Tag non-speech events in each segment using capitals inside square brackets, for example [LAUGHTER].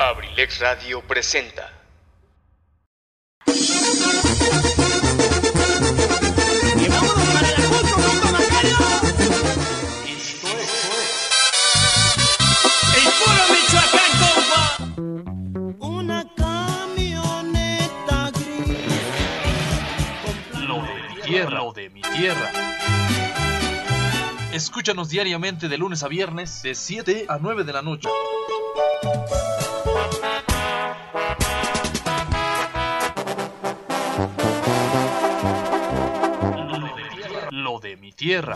Abrilex Radio presenta. ¡Y vámonos para el Acapulco, compa Macario! ¡El puro Michoacán, compa! Una camioneta gris. Lo de mi tierra, lo de mi tierra. Escúchanos diariamente de lunes a viernes de 7 a 9 de la noche. Tierra.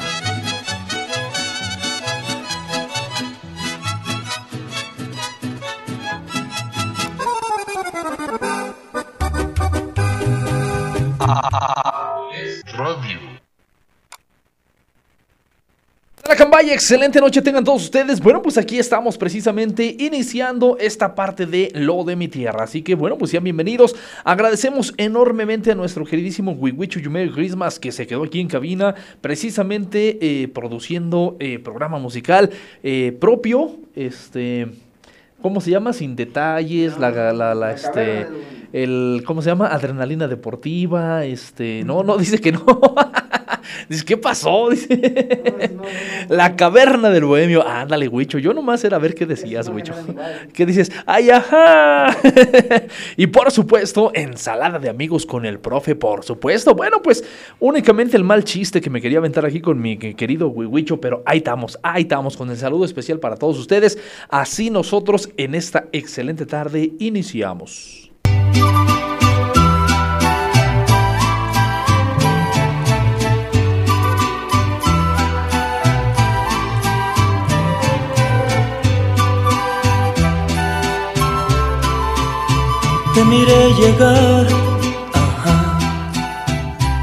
Excelente noche tengan todos ustedes. Bueno, pues aquí estamos precisamente iniciando esta parte de Lo de mi tierra. Así que bueno, pues sean bienvenidos. Agradecemos enormemente a nuestro queridísimo Wiwichu Yumer Christmas que se quedó aquí en cabina precisamente eh, produciendo eh, programa musical eh, propio. Este, ¿cómo se llama? Sin detalles, la, la, la, este, el, ¿cómo se llama? Adrenalina deportiva, este, no, no, [LAUGHS] dice que no. Dice, ¿qué pasó? [LAUGHS] Dice, la caverna del bohemio. Ándale, Huicho. Yo nomás era a ver qué decías, Huicho. [LAUGHS] ¿Qué dices? ¡Ay, ajá! y por supuesto, ensalada de amigos con el profe, por supuesto. Bueno, pues únicamente el mal chiste que me quería aventar aquí con mi querido Huicho, pero ahí estamos, ahí estamos con el saludo especial para todos ustedes. Así nosotros en esta excelente tarde iniciamos. Te miré llegar, ajá.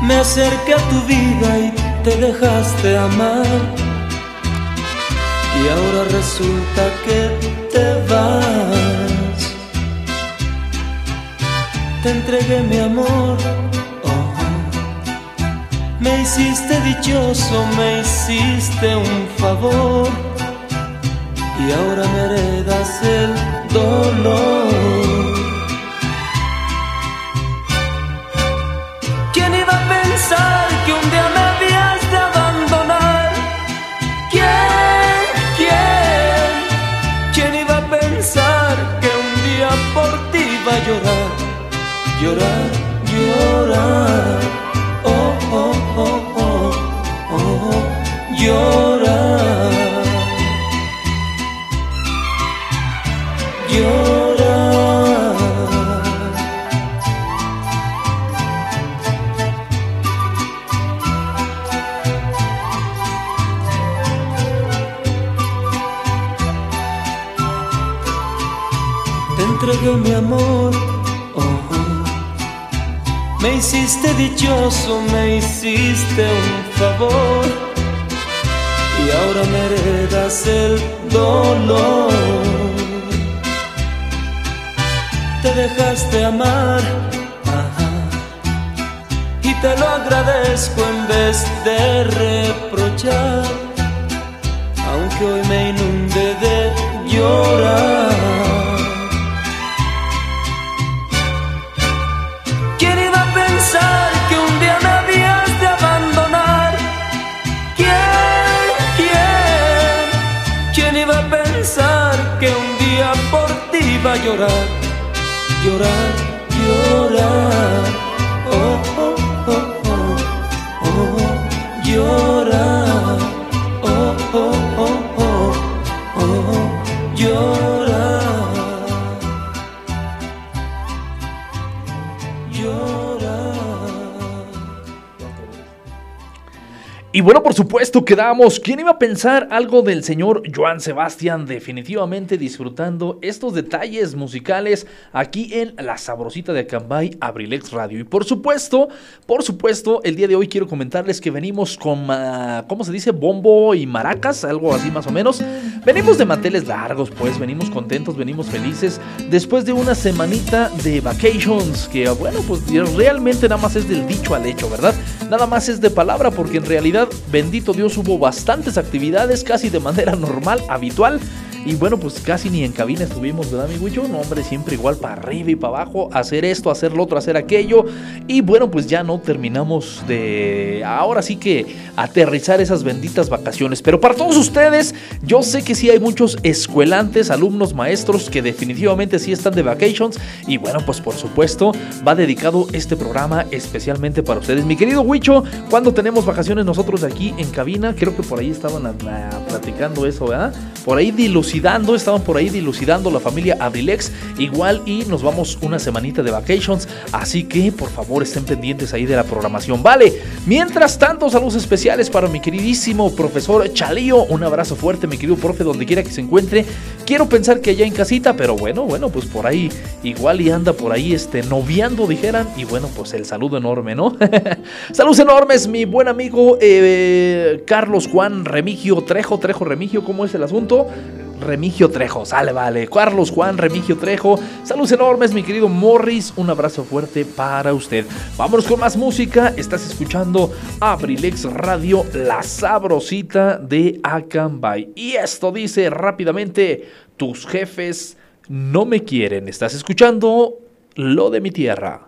Me acerqué a tu vida y te dejaste amar. Y ahora resulta que te vas. Te entregué mi amor, oh. me hiciste dichoso, me hiciste un favor. Y ahora me heredas el dolor. ¿Quién iba a pensar que un día me Llorar, llorar. Dichoso, me hiciste un favor. Y ahora me heredas el dolor. Te dejaste amar. ajá, Y te lo agradezco en vez de reprochar. Aunque hoy me inunde de llorar. Llorar, Y bueno, por supuesto, quedamos. ¿Quién iba a pensar algo del señor Joan Sebastián? Definitivamente disfrutando estos detalles musicales aquí en La Sabrosita de Acambay, Abrilex Radio. Y por supuesto, por supuesto, el día de hoy quiero comentarles que venimos con, ¿cómo se dice? Bombo y maracas, algo así más o menos. Venimos de manteles largos, pues, venimos contentos, venimos felices. Después de una semanita de vacations, que bueno, pues realmente nada más es del dicho al hecho, ¿verdad? Nada más es de palabra, porque en realidad, bendito Dios, hubo bastantes actividades casi de manera normal, habitual. Y bueno, pues casi ni en cabina estuvimos, ¿verdad, mi Wicho? No, hombre, siempre igual para arriba y para abajo, hacer esto, hacer lo otro, hacer aquello. Y bueno, pues ya no terminamos de. Ahora sí que aterrizar esas benditas vacaciones. Pero para todos ustedes, yo sé que sí hay muchos escuelantes, alumnos, maestros que definitivamente sí están de vacations. Y bueno, pues por supuesto, va dedicado este programa especialmente para ustedes. Mi querido Wicho, cuando tenemos vacaciones nosotros aquí en cabina? Creo que por ahí estaban platicando eso, ¿verdad? Por ahí dilucidando, estaban por ahí dilucidando la familia Abrilex. Igual y nos vamos una semanita de vacations. Así que por favor estén pendientes ahí de la programación. Vale, mientras tanto, saludos especiales para mi queridísimo profesor Chalío. Un abrazo fuerte, mi querido profe, donde quiera que se encuentre. Quiero pensar que allá en casita, pero bueno, bueno, pues por ahí igual y anda por ahí este noviando, dijeran. Y bueno, pues el saludo enorme, ¿no? [LAUGHS] Saludos enormes, mi buen amigo eh, Carlos Juan Remigio Trejo. Trejo Remigio, ¿cómo es el asunto? Remigio Trejo, sale, vale. Carlos Juan Remigio Trejo, saludos enormes, mi querido Morris. Un abrazo fuerte para usted. Vámonos con más música. Estás escuchando Abrilex Radio, la sabrosita de Acambay. Y esto dice rápidamente: tus jefes no me quieren. Estás escuchando lo de mi tierra.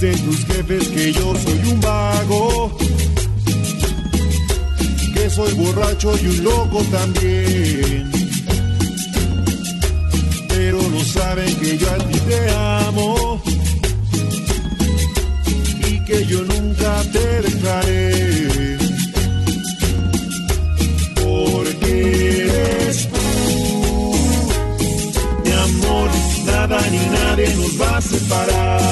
dicen tus jefes que yo soy un vago, que soy borracho y un loco también. Pero no saben que yo a ti te amo y que yo nunca te dejaré. Porque eres tú, mi amor, nada ni nadie nos va a separar.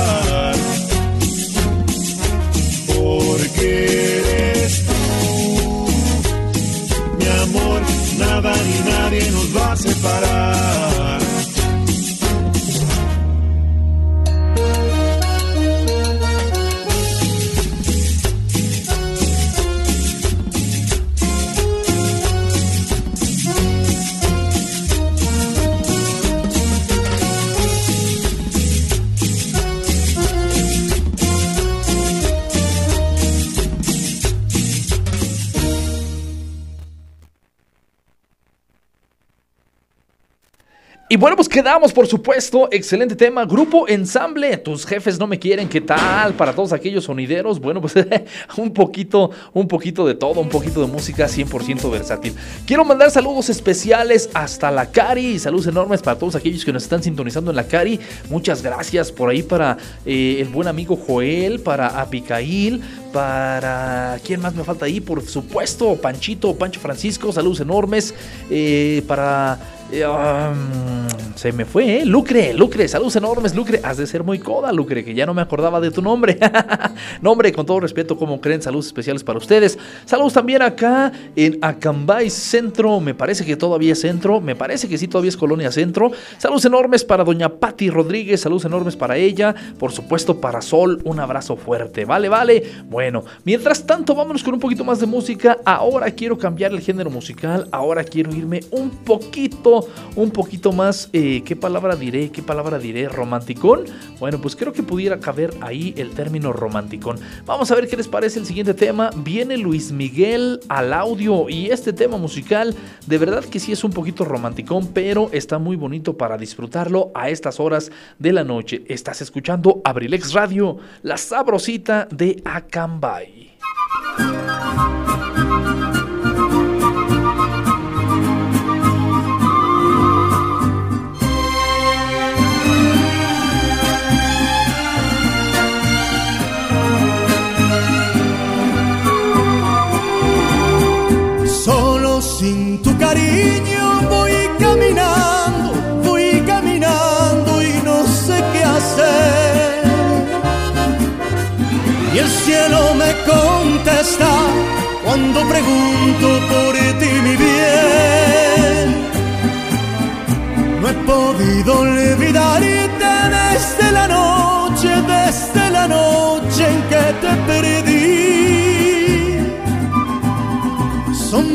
parar. Bueno, pues quedamos, por supuesto. Excelente tema. Grupo Ensamble. Tus jefes no me quieren. ¿Qué tal? Para todos aquellos sonideros. Bueno, pues [LAUGHS] un poquito, un poquito de todo. Un poquito de música 100% versátil. Quiero mandar saludos especiales hasta la Cari. Saludos enormes para todos aquellos que nos están sintonizando en la Cari. Muchas gracias por ahí para eh, el buen amigo Joel, para Apicail, para. ¿Quién más me falta ahí? Por supuesto, Panchito, Pancho Francisco. Saludos enormes. Eh, para. Se me fue, ¿eh? Lucre, Lucre, saludos enormes, Lucre. Has de ser muy coda, Lucre, que ya no me acordaba de tu nombre. [LAUGHS] nombre, con todo respeto, como creen, saludos especiales para ustedes. Saludos también acá en Acambay Centro, me parece que todavía es centro, me parece que sí, todavía es Colonia Centro. Saludos enormes para doña Patti Rodríguez, saludos enormes para ella. Por supuesto, para Sol, un abrazo fuerte. Vale, vale. Bueno, mientras tanto, vámonos con un poquito más de música. Ahora quiero cambiar el género musical, ahora quiero irme un poquito un poquito más, eh, ¿qué palabra diré? ¿Qué palabra diré? ¿Romanticón? Bueno, pues creo que pudiera caber ahí el término romanticón. Vamos a ver qué les parece el siguiente tema. Viene Luis Miguel al audio y este tema musical de verdad que sí es un poquito romanticón, pero está muy bonito para disfrutarlo a estas horas de la noche. Estás escuchando Abrilex Radio, la sabrosita de Acambay. Sin tu cariño voy caminando, voy caminando y no sé qué hacer. Y el cielo me contesta cuando pregunto por ti mi bien. No he podido olvidarte desde la noche, desde la noche en que te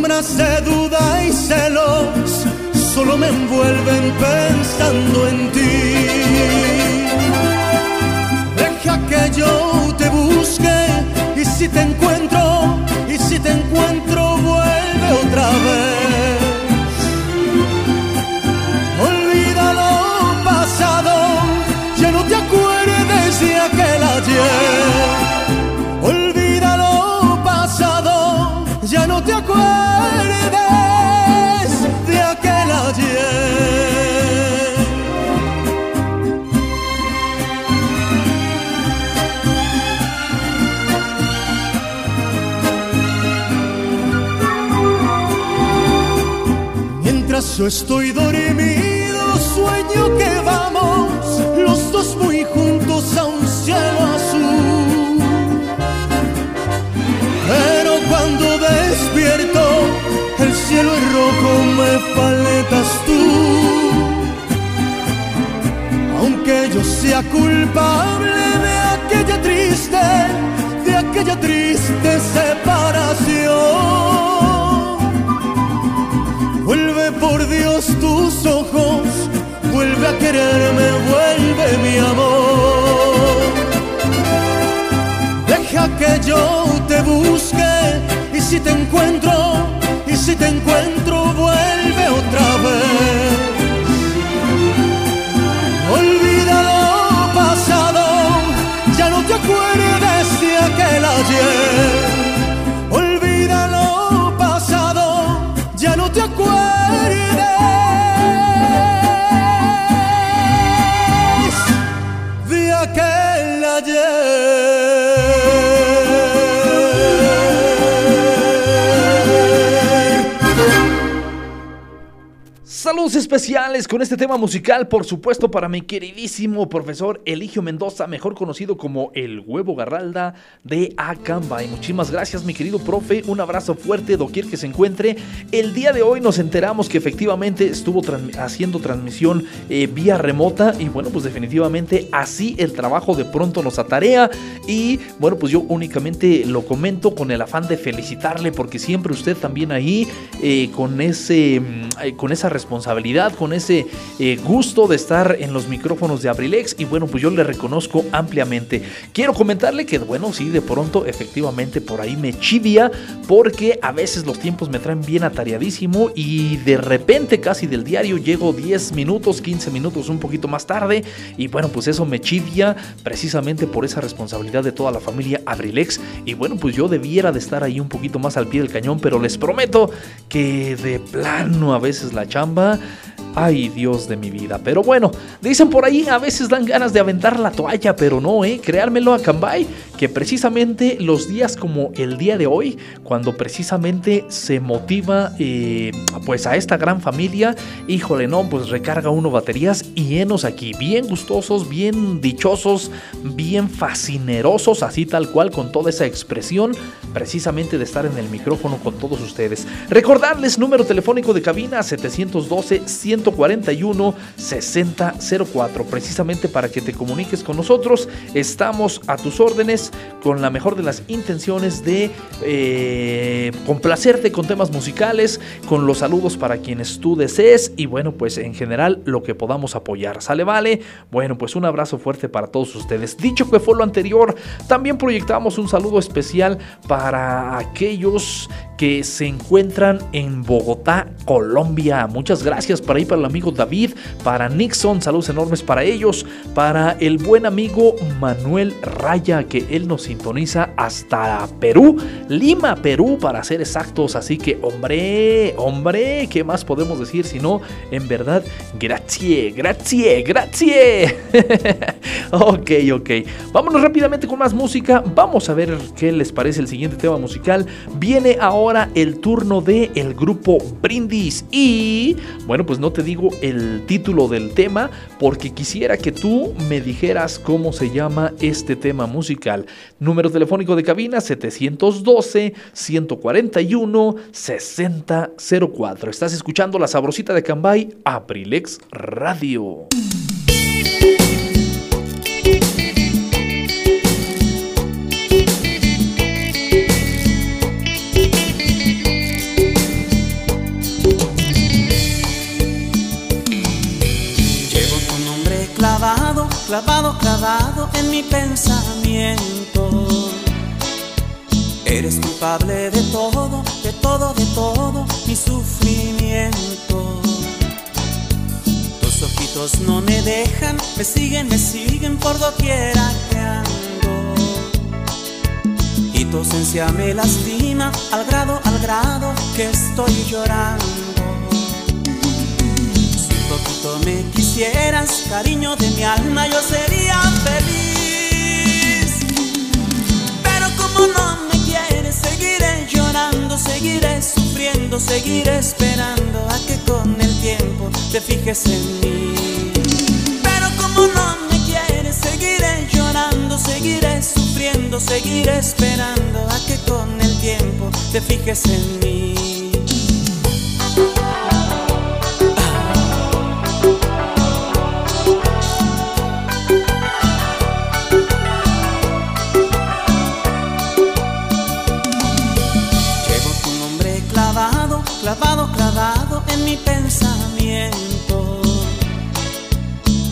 Sombras de duda y celos solo me envuelven pensando en ti. Deja que yo te busque y si te encuentro, y si te encuentro, vuelve otra vez. Olvida lo pasado, ya no te acuerdes de aquel ayer yo estoy dormido, sueño que vamos los dos muy juntos a un cielo azul cuando despierto, el cielo es rojo, me faltas tú. Aunque yo sea culpable de aquella triste, de aquella triste separación. Ojos, vuelve a quererme, vuelve mi amor. Deja que yo te busque y si te encuentro, y si te encuentro, vuelve otra vez. Especiales con este tema musical, por supuesto, para mi queridísimo profesor Eligio Mendoza, mejor conocido como el Huevo Garralda de Acamba. Y muchísimas gracias, mi querido profe. Un abrazo fuerte, doquier que se encuentre. El día de hoy nos enteramos que efectivamente estuvo haciendo transmisión eh, vía remota. Y bueno, pues definitivamente así el trabajo de pronto nos atarea. Y bueno, pues yo únicamente lo comento con el afán de felicitarle, porque siempre usted también ahí, eh, con, ese, mm, eh, con esa responsabilidad con ese eh, gusto de estar en los micrófonos de Abrilex. Y bueno, pues yo le reconozco ampliamente. Quiero comentarle que bueno, sí, de pronto efectivamente por ahí me chidia porque a veces los tiempos me traen bien atareadísimo y de repente casi del diario llego 10 minutos, 15 minutos un poquito más tarde. Y bueno, pues eso me chidia precisamente por esa responsabilidad de toda la familia Abrilex. Y bueno, pues yo debiera de estar ahí un poquito más al pie del cañón, pero les prometo que de plano a veces la chamba Ay, Dios de mi vida. Pero bueno, dicen por ahí, a veces dan ganas de aventar la toalla, pero no, ¿eh? Creármelo a Cambay, que precisamente los días como el día de hoy, cuando precisamente se motiva eh, pues a esta gran familia, híjole, no, pues recarga uno baterías y enos aquí, bien gustosos, bien dichosos, bien fascinerosos, así tal cual, con toda esa expresión, precisamente de estar en el micrófono con todos ustedes. Recordarles, número telefónico de cabina 712 100 141 6004. Precisamente para que te comuniques con nosotros, estamos a tus órdenes con la mejor de las intenciones de eh, complacerte con temas musicales, con los saludos para quienes tú desees y bueno, pues en general lo que podamos apoyar. ¿Sale? Vale. Bueno, pues un abrazo fuerte para todos ustedes. Dicho que fue lo anterior, también proyectamos un saludo especial para aquellos que se encuentran en Bogotá, Colombia. Muchas gracias para ahí para el amigo David, para Nixon, saludos enormes para ellos, para el buen amigo Manuel Raya, que él nos sintoniza hasta Perú, Lima, Perú, para ser exactos. Así que, hombre, hombre, ¿qué más podemos decir si no, en verdad, grazie, grazie, grazie. [LAUGHS] ok, ok. Vámonos rápidamente con más música. Vamos a ver qué les parece el siguiente tema musical. Viene ahora el turno de el grupo Brindis y, bueno, pues no te digo el título del tema porque quisiera que tú me dijeras cómo se llama este tema musical. Número telefónico de cabina 712 141 6004. Estás escuchando la sabrosita de Cambay, Aprilex Radio. Clavado, clavado en mi pensamiento. Eres culpable de todo, de todo, de todo mi sufrimiento. Tus ojitos no me dejan, me siguen, me siguen por doquiera que ando. Y tu ausencia me lastima al grado, al grado que estoy llorando poquito me quisieras, cariño de mi alma, yo sería feliz. Pero como no me quieres, seguiré llorando, seguiré sufriendo, seguiré esperando a que con el tiempo te fijes en mí. Pero como no me quieres, seguiré llorando, seguiré sufriendo, seguiré esperando a que con el tiempo te fijes en mí.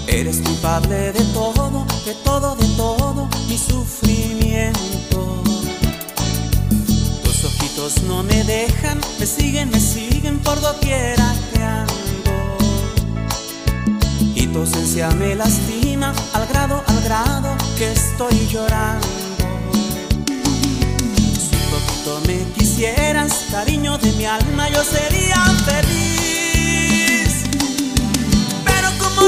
Eres culpable de todo, de todo, de todo mi sufrimiento. Tus ojitos no me dejan, me siguen, me siguen por doquiera que ando. Y tu ausencia me lastima al grado, al grado que estoy llorando me quisieras, cariño de mi alma, yo sería feliz.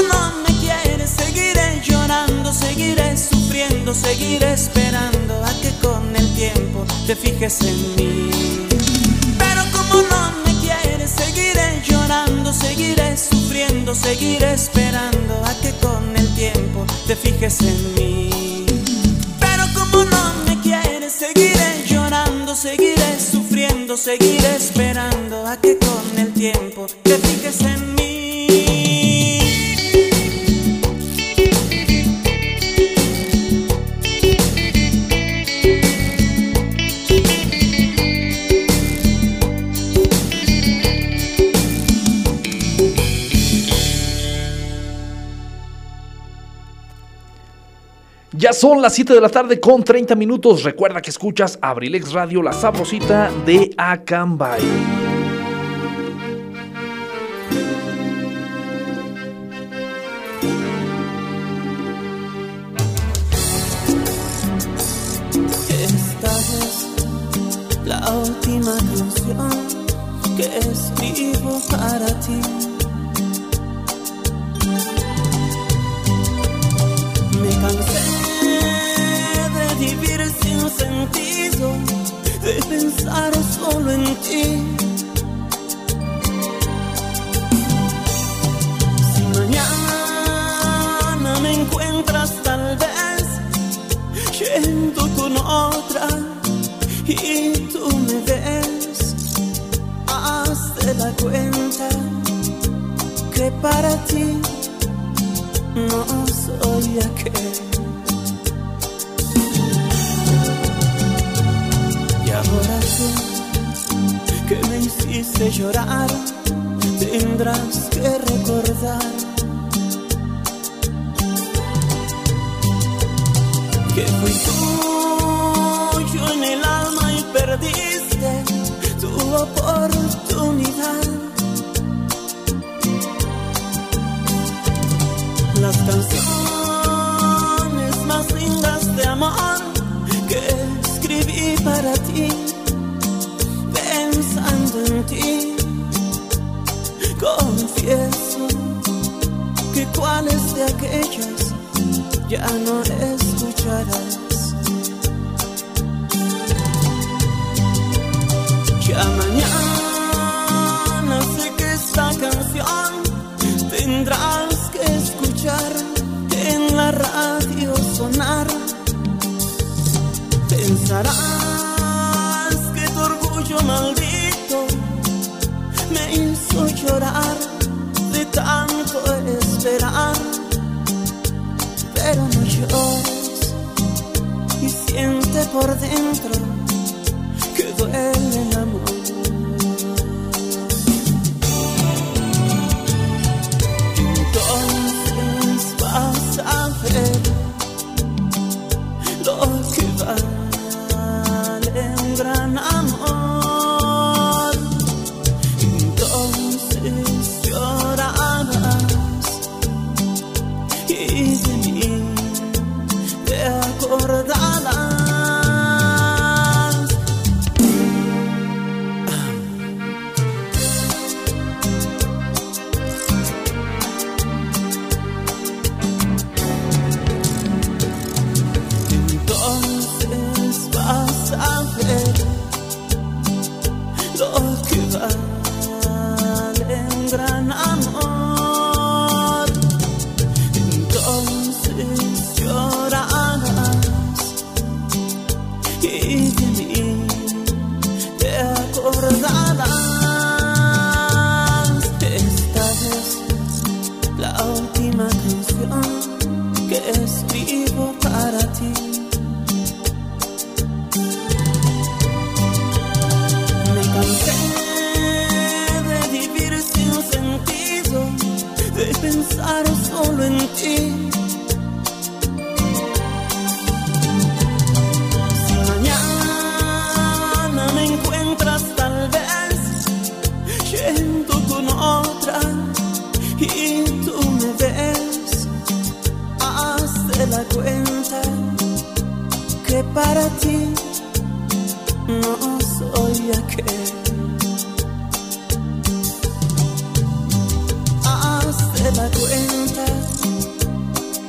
No me quieres, seguiré llorando, seguiré sufriendo, seguiré esperando a que con el tiempo te fijes en mí. Pero como no me quieres, seguiré llorando, seguiré sufriendo, seguiré esperando a que con el tiempo te fijes en mí. Pero como no me quieres, seguiré seguiré sufriendo, seguiré esperando a que con el tiempo te fijes en mí. Ya son las 7 de la tarde con 30 minutos. Recuerda que escuchas Abrilex Radio, la sabrosita de Acambay. Esta es la última canción que escribo para ti. Vivir sin sentido, de pensar solo en ti. Si mañana me encuentras tal vez yendo con otra y tú me ves, hazte la cuenta que para ti no soy aquel. Tú que me hiciste llorar, tendrás que recordar que fui tuyo en el alma y perdiste tu oportunidad. Las canciones más lindas de amor que escribí para ti, ya no escucharás. Por dentro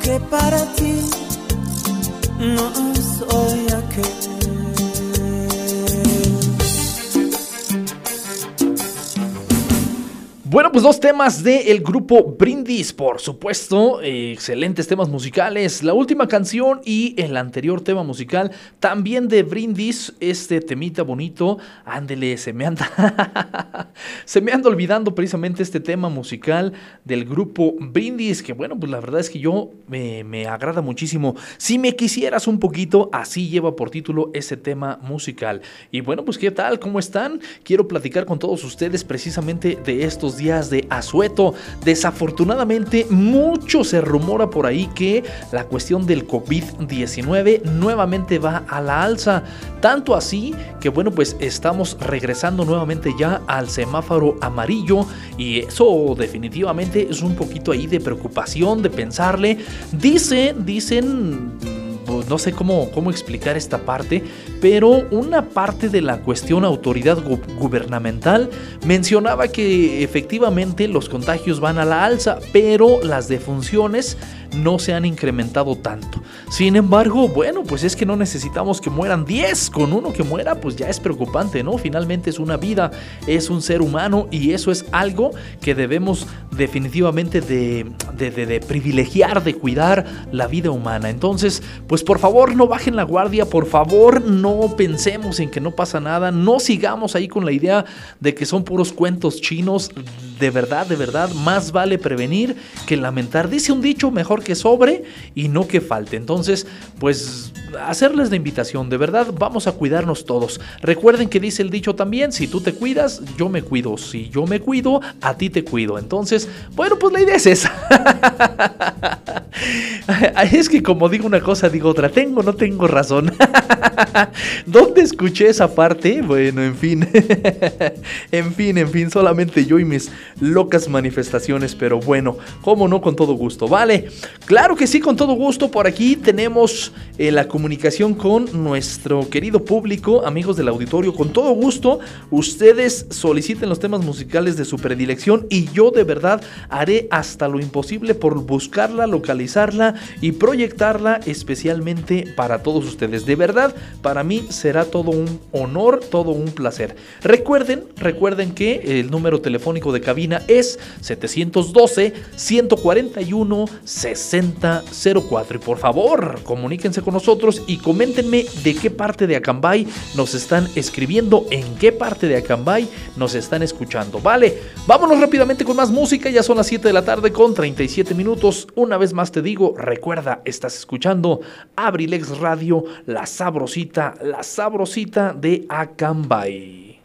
que para ti no soy Bueno, pues dos temas del grupo Brindis, por supuesto, excelentes temas musicales. La última canción y el anterior tema musical también de Brindis, este temita bonito. Ándele, se me anda, [LAUGHS] se me anda olvidando precisamente este tema musical del grupo Brindis, que bueno, pues la verdad es que yo me, me agrada muchísimo. Si me quisieras un poquito, así lleva por título ese tema musical. Y bueno, pues qué tal, cómo están. Quiero platicar con todos ustedes precisamente de estos días de asueto. Desafortunadamente, mucho se rumora por ahí que la cuestión del COVID-19 nuevamente va a la alza. Tanto así que, bueno, pues estamos regresando nuevamente ya al semáforo amarillo y eso definitivamente es un poquito ahí de preocupación, de pensarle. Dice, dicen no sé cómo, cómo explicar esta parte, pero una parte de la cuestión autoridad gubernamental mencionaba que efectivamente los contagios van a la alza, pero las defunciones no se han incrementado tanto. Sin embargo, bueno, pues es que no necesitamos que mueran 10. Con uno que muera, pues ya es preocupante, ¿no? Finalmente es una vida, es un ser humano y eso es algo que debemos definitivamente de, de, privilegiar, de cuidar la vida humana. Entonces, pues por favor no bajen la guardia, por favor no pensemos en que no pasa nada, no sigamos ahí con la idea de que son puros cuentos chinos. De verdad, de verdad, más vale prevenir que lamentar. Dice un dicho, mejor que sobre y no que falte. Entonces, pues hacerles la invitación, de verdad, vamos a cuidarnos todos. Recuerden que dice el dicho también, si tú te cuidas, yo me cuido. Si yo me cuido, a ti te cuido. Entonces, bueno, pues la idea es esa. [LAUGHS] es que como digo una cosa, digo otra. Tengo, no tengo razón. [LAUGHS] ¿Dónde escuché esa parte? Bueno, en fin. [LAUGHS] en fin, en fin, solamente yo y mis locas manifestaciones, pero bueno, como no, con todo gusto, ¿vale? Claro que sí, con todo gusto. Por aquí tenemos eh, la comunicación con nuestro querido público, amigos del auditorio. Con todo gusto, ustedes soliciten los temas musicales de su predilección y yo de verdad haré hasta lo imposible por buscarla, localizarla y proyectarla especialmente para todos ustedes. De verdad, para mí será todo un honor, todo un placer. Recuerden, recuerden que el número telefónico de cabina es 712 141 6004 y por favor, comuníquense con nosotros y coméntenme de qué parte de Acambay nos están escribiendo, en qué parte de Acambay nos están escuchando. Vale, vámonos rápidamente con más música, ya son las 7 de la tarde con 37 minutos. Una vez más te digo, recuerda, estás escuchando Abrilex Radio, la sabrosita, la sabrosita de Acambay.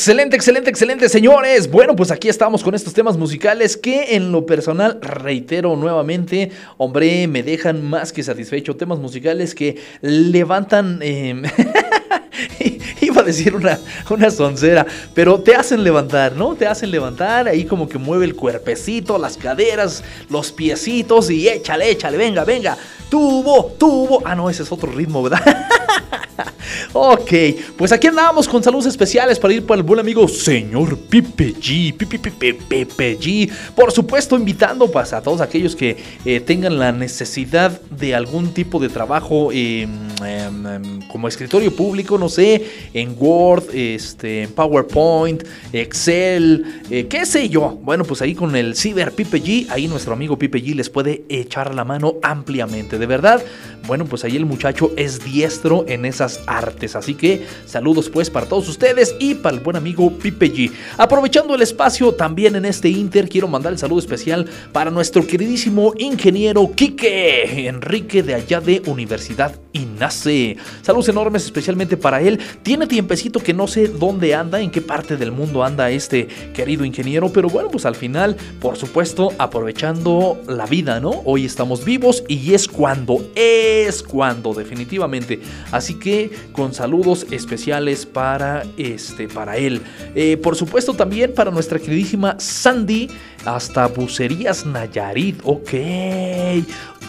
Excelente, excelente, excelente, señores. Bueno, pues aquí estamos con estos temas musicales que en lo personal, reitero nuevamente, hombre, me dejan más que satisfecho. Temas musicales que levantan... Eh, [LAUGHS] [LAUGHS] iba a decir una, una soncera, pero te hacen levantar, ¿no? Te hacen levantar, ahí como que mueve el cuerpecito, las caderas, los piecitos y échale, échale, venga, venga. Tubo, tubo. Ah, no, ese es otro ritmo, ¿verdad? [LAUGHS] ok, pues aquí andamos con saludos especiales para ir para el buen amigo señor Pipe G. Pipe, Pipe, G. Por supuesto, invitando pues, a todos aquellos que eh, tengan la necesidad de algún tipo de trabajo em, em, em, como escritorio público, no sé, en Word, este, en PowerPoint, Excel, eh, qué sé yo. Bueno, pues ahí con el Ciber Pipe G, ahí nuestro amigo Pipe G les puede echar la mano ampliamente. De verdad, bueno, pues ahí el muchacho es diestro en esas artes. Así que saludos pues para todos ustedes y para el buen amigo Pipe G. Aprovechando el espacio también en este Inter, quiero mandar el saludo especial para nuestro queridísimo ingeniero Quique Enrique de allá de Universidad INACE. Saludos enormes especialmente para él. Tiene tiempecito que no sé dónde anda, en qué parte del mundo anda este querido ingeniero, pero bueno, pues al final, por supuesto, aprovechando la vida, ¿no? Hoy estamos vivos y es cuando, es cuando, definitivamente. Así que con saludos especiales para este, para él. Eh, por supuesto también para nuestra queridísima Sandy hasta Bucerías Nayarit. Ok.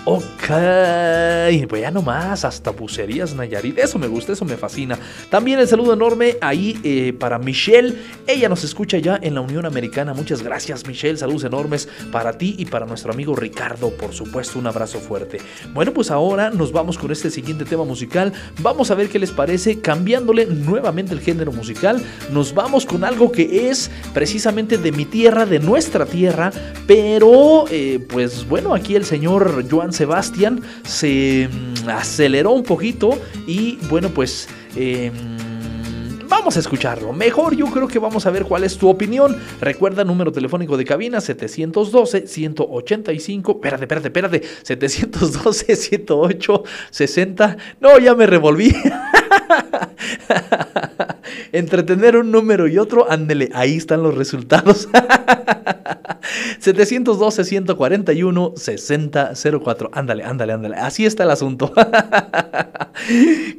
Ok, pues ya nomás, hasta bucerías Nayarit. Eso me gusta, eso me fascina. También el saludo enorme ahí eh, para Michelle. Ella nos escucha ya en la Unión Americana. Muchas gracias, Michelle. Saludos enormes para ti y para nuestro amigo Ricardo. Por supuesto, un abrazo fuerte. Bueno, pues ahora nos vamos con este siguiente tema musical. Vamos a ver qué les parece. Cambiándole nuevamente el género musical, nos vamos con algo que es precisamente de mi tierra, de nuestra tierra. Pero, eh, pues bueno, aquí el señor Joan Sebastián se mm, aceleró un poquito y bueno pues... Em, vamos a escucharlo. Mejor yo creo que vamos a ver cuál es tu opinión. Recuerda número telefónico de cabina 712-185. Espérate, espérate, espérate. 712-108-60. No, ya me revolví. [LAUGHS] [LAUGHS] Entretener un número y otro, ándele, ahí están los resultados. [LAUGHS] 712-141-6004. Ándale, ándale, ándale. Así está el asunto. [LAUGHS]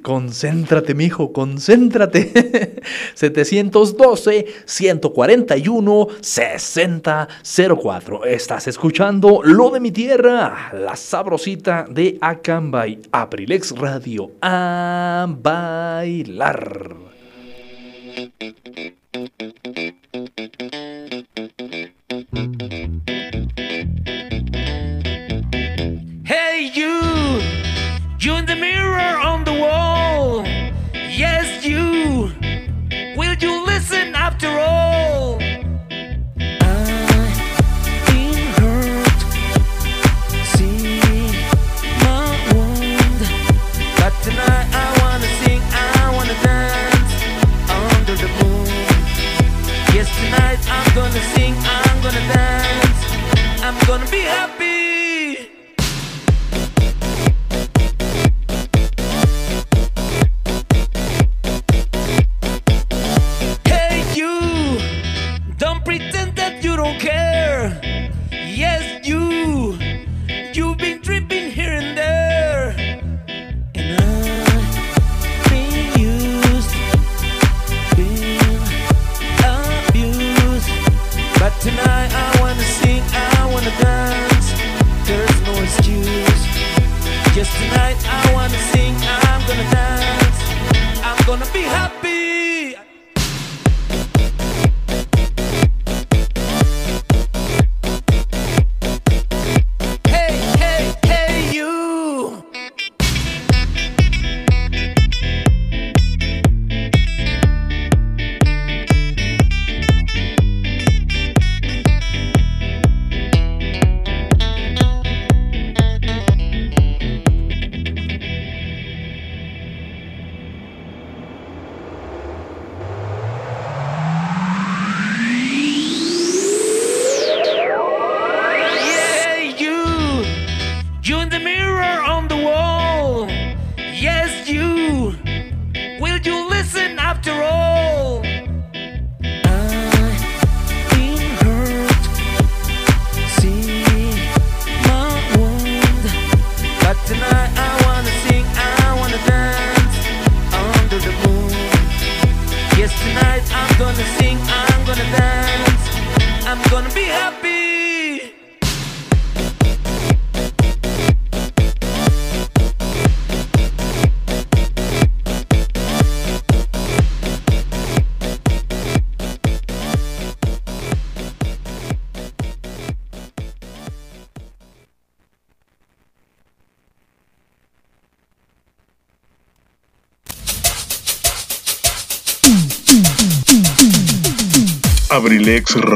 concéntrate, mijo, concéntrate. 712-141-6004. Estás escuchando Lo de mi tierra, la sabrosita de Acambay, Aprilex Radio. A bailar. Hey, you, you in the mirror on the wall. Yes, you. Will you listen after all?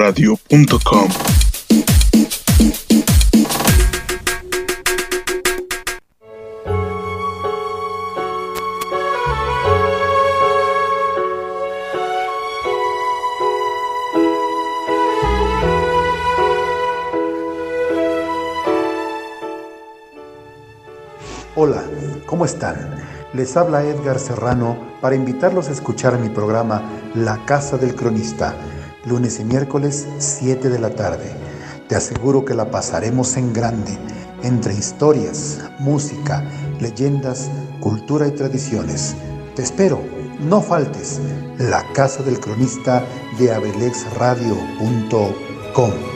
abrilexradio.com. Hola, ¿cómo están? Les habla Edgar Serrano para invitarlos a escuchar mi programa La Casa del Cronista, lunes y miércoles 7 de la tarde. Te aseguro que la pasaremos en grande, entre historias, música, leyendas, cultura y tradiciones. Te espero, no faltes. La Casa del Cronista de abelexradio.com.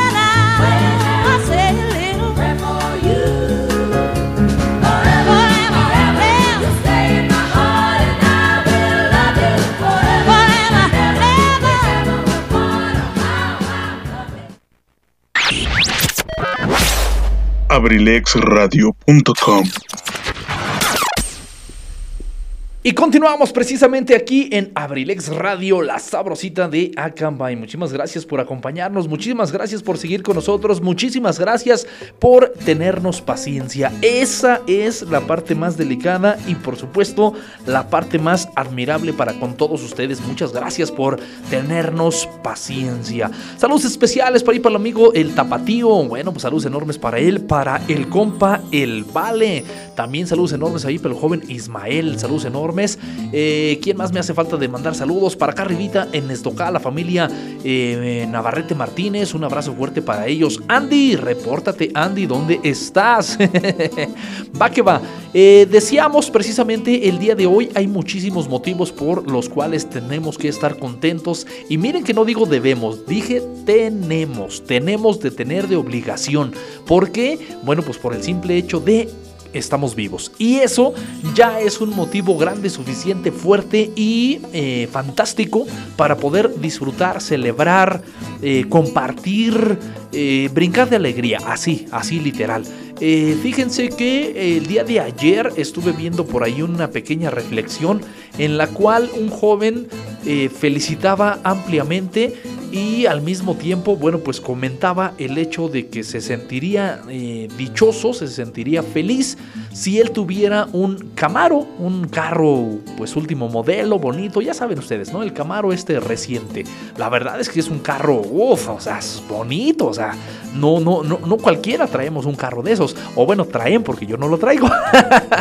abrilexradio.com. Y continuamos precisamente aquí en Abrilex Radio, la sabrosita de Acambay. Muchísimas gracias por acompañarnos, muchísimas gracias por seguir con nosotros, muchísimas gracias por tenernos paciencia. Esa es la parte más delicada y por supuesto la parte más admirable para con todos ustedes. Muchas gracias por tenernos paciencia. Saludos especiales para ir para el amigo El Tapatío. Bueno, pues saludos enormes para él, para el compa El Vale. También saludos enormes ahí para el joven Ismael. Saludos enormes. Eh, ¿Quién más me hace falta de mandar saludos? Para acá arribita en Estocá, la familia eh, Navarrete Martínez. Un abrazo fuerte para ellos. Andy, repórtate, Andy, ¿dónde estás? [LAUGHS] va que va. Eh, decíamos precisamente el día de hoy hay muchísimos motivos por los cuales tenemos que estar contentos. Y miren que no digo debemos, dije tenemos. Tenemos de tener de obligación. ¿Por qué? Bueno, pues por el simple hecho de estamos vivos. Y eso ya es un motivo grande, suficiente, fuerte y eh, fantástico para poder disfrutar, celebrar, eh, compartir, eh, brincar de alegría. Así, así literal. Eh, fíjense que el día de ayer estuve viendo por ahí una pequeña reflexión en la cual un joven eh, felicitaba ampliamente y al mismo tiempo, bueno, pues comentaba el hecho de que se sentiría eh, dichoso, se sentiría feliz si él tuviera un Camaro, un carro pues último modelo, bonito, ya saben ustedes, ¿no? El Camaro este reciente. La verdad es que es un carro, uff, o sea, bonito, o sea, no, no, no, no cualquiera traemos un carro de esos, o bueno, traen porque yo no lo traigo.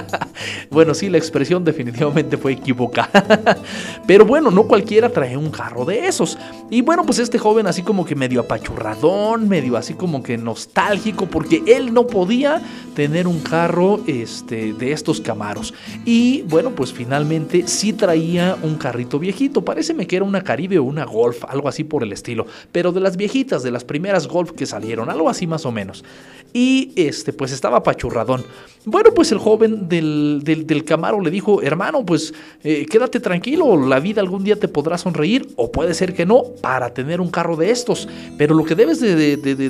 [LAUGHS] bueno, sí, la expresión definitivamente fue equivocada. [LAUGHS] Pero bueno, no cualquiera trae un carro de esos. Y bueno, pues este joven así como que medio apachurradón, medio así como que nostálgico, porque él no podía tener un carro este, de estos Camaros. Y bueno, pues finalmente sí traía un carrito viejito. Pareceme que era una Caribe o una Golf, algo así por el estilo. Pero de las viejitas, de las primeras Golf que salieron, algo así más o menos. Y este, pues estaba pachurradón. Bueno, pues el joven del, del, Camaro le dijo, hermano, pues eh, quédate tranquilo, la vida algún día te podrá sonreír, o puede ser que no, para tener un carro de estos. Pero lo que debes de, de, de,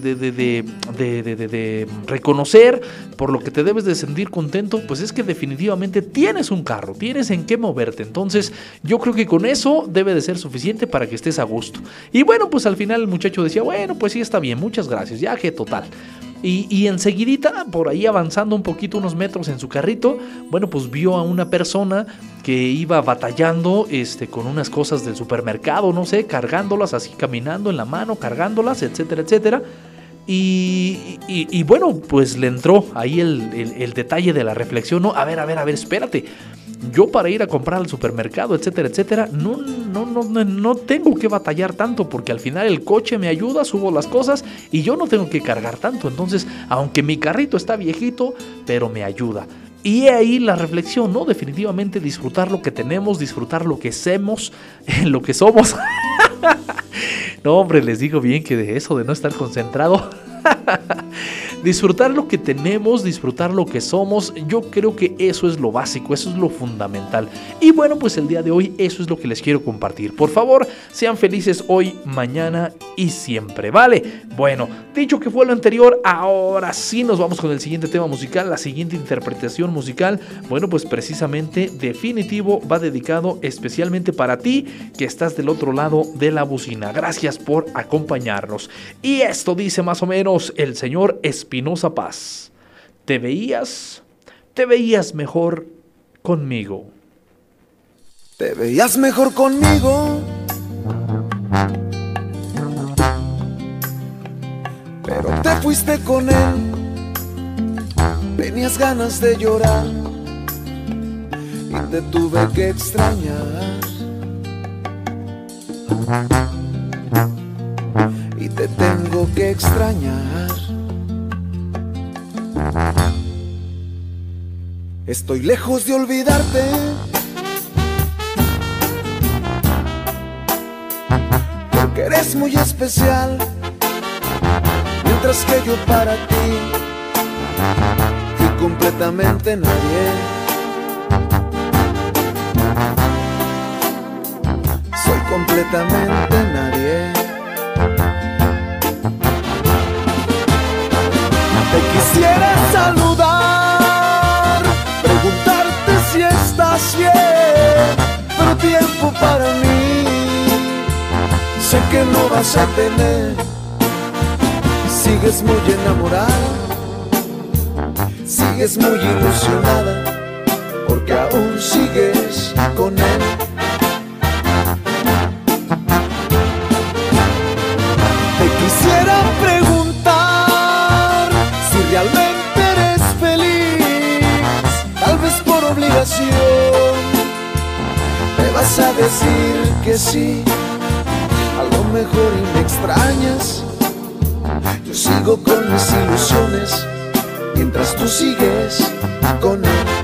de reconocer, por lo que te debes de sentir contento, pues es que definitivamente tienes un carro, tienes en qué moverte. Entonces, yo creo que con eso debe de ser suficiente para que estés a gusto. Y bueno, pues al final el muchacho decía, bueno, pues sí está bien, muchas gracias, ya que total. Y, y enseguidita, por ahí avanzando un poquito, unos metros en su carrito, bueno, pues vio a una persona que iba batallando este, con unas cosas del supermercado, no sé, cargándolas así, caminando en la mano, cargándolas, etcétera, etcétera. Y, y, bueno, pues le entró ahí el, el, el, detalle de la reflexión, ¿no? A ver, a ver, a ver, espérate. Yo para ir a comprar al supermercado, etcétera, etcétera, no, no, no, no, tengo que batallar tanto porque al final el coche me ayuda, subo las cosas y yo no tengo que cargar tanto. Entonces, aunque mi carrito está viejito, pero me ayuda. Y ahí la reflexión, ¿no? Definitivamente disfrutar lo que tenemos, disfrutar lo que hacemos, [LAUGHS] lo que somos. [LAUGHS] no, hombre, les digo bien que de eso, de no estar concentrado. [LAUGHS] disfrutar lo que tenemos, disfrutar lo que somos, yo creo que eso es lo básico, eso es lo fundamental. Y bueno, pues el día de hoy eso es lo que les quiero compartir. Por favor, sean felices hoy, mañana y siempre, ¿vale? Bueno, dicho que fue lo anterior, ahora sí nos vamos con el siguiente tema musical, la siguiente interpretación musical. Bueno, pues precisamente definitivo va dedicado especialmente para ti que estás del otro lado de la bocina. Gracias por acompañarnos. Y esto dice más o menos el señor Espinosa Paz. Te veías, te veías mejor conmigo. Te veías mejor conmigo. Pero te fuiste con él. Tenías ganas de llorar. Y te tuve que extrañar. Y te tengo que extrañar. Estoy lejos de olvidarte. Porque eres muy especial. Mientras que yo para ti fui completamente nadie. Soy completamente nadie. Te quisiera para mí sé que no vas a tener. Sigues muy enamorada, sigues muy ilusionada, porque aún sigues con él. Te quisiera preguntar si realmente eres feliz, tal vez por obligación. Vas a decir que sí, a lo mejor y me extrañas. Yo sigo con mis ilusiones mientras tú sigues con él.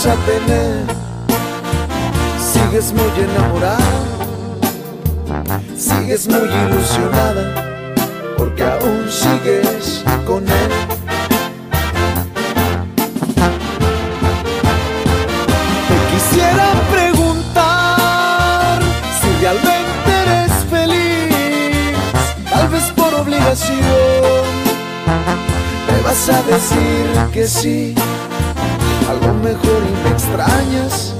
Vas a tener. Sigues muy enamorada, sigues muy ilusionada, porque aún sigues con él. Te quisiera preguntar si realmente eres feliz, tal vez por obligación. Me vas a decir que sí, mejor y me extrañas.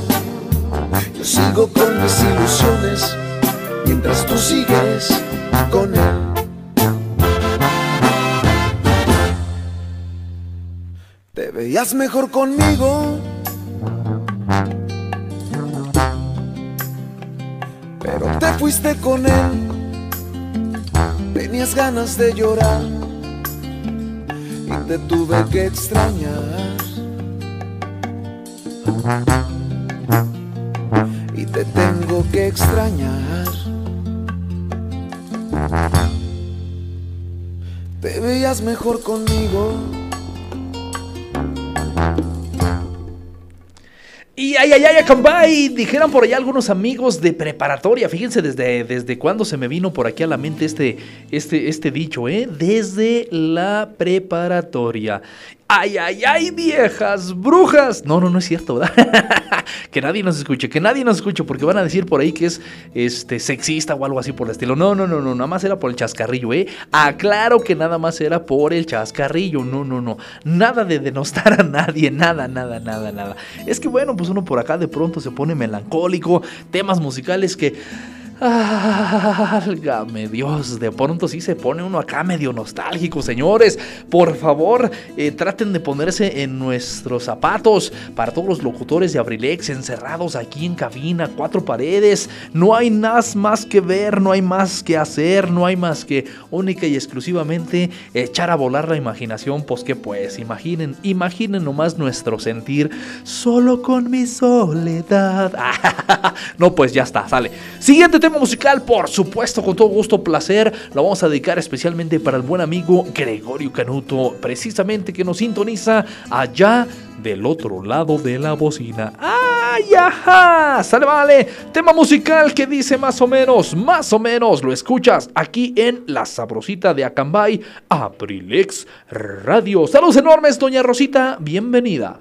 Yo sigo con mis ilusiones mientras tú sigues con él. Te veías mejor conmigo. Pero te fuiste con él. Tenías ganas de llorar. Y te tuve que extrañar. Te veías mejor conmigo. Y ay, ay, ay, acambay, dijeron por allá algunos amigos de preparatoria. Fíjense desde, desde cuándo se me vino por aquí a la mente este, este, este dicho, ¿eh? Desde la preparatoria. Ay, ay, ay, viejas brujas. No, no, no es cierto, ¿verdad? [LAUGHS] que nadie nos escuche, que nadie nos escuche, porque van a decir por ahí que es este sexista o algo así por el estilo. No, no, no, no, nada más era por el chascarrillo, ¿eh? Aclaro que nada más era por el chascarrillo. No, no, no. Nada de denostar a nadie, nada, nada, nada, nada. Es que bueno, pues uno por acá de pronto se pone melancólico, temas musicales que. Álgame Dios, de pronto sí se pone uno acá medio nostálgico, señores. Por favor, eh, traten de ponerse en nuestros zapatos para todos los locutores de Abrilex encerrados aquí en cabina, cuatro paredes. No hay nada más que ver, no hay más que hacer, no hay más que única y exclusivamente echar a volar la imaginación. Pues que pues, imaginen, imaginen nomás nuestro sentir solo con mi soledad. [LAUGHS] no, pues ya está, sale. Siguiente tema musical, por supuesto, con todo gusto, placer. Lo vamos a dedicar especialmente para el buen amigo Gregorio Canuto, precisamente que nos sintoniza allá del otro lado de la bocina. ¡Ay, ajá! Sale, vale. Tema musical que dice más o menos, más o menos, lo escuchas aquí en La Sabrosita de Acambay, Aprilex Radio. Saludos enormes, doña Rosita, bienvenida.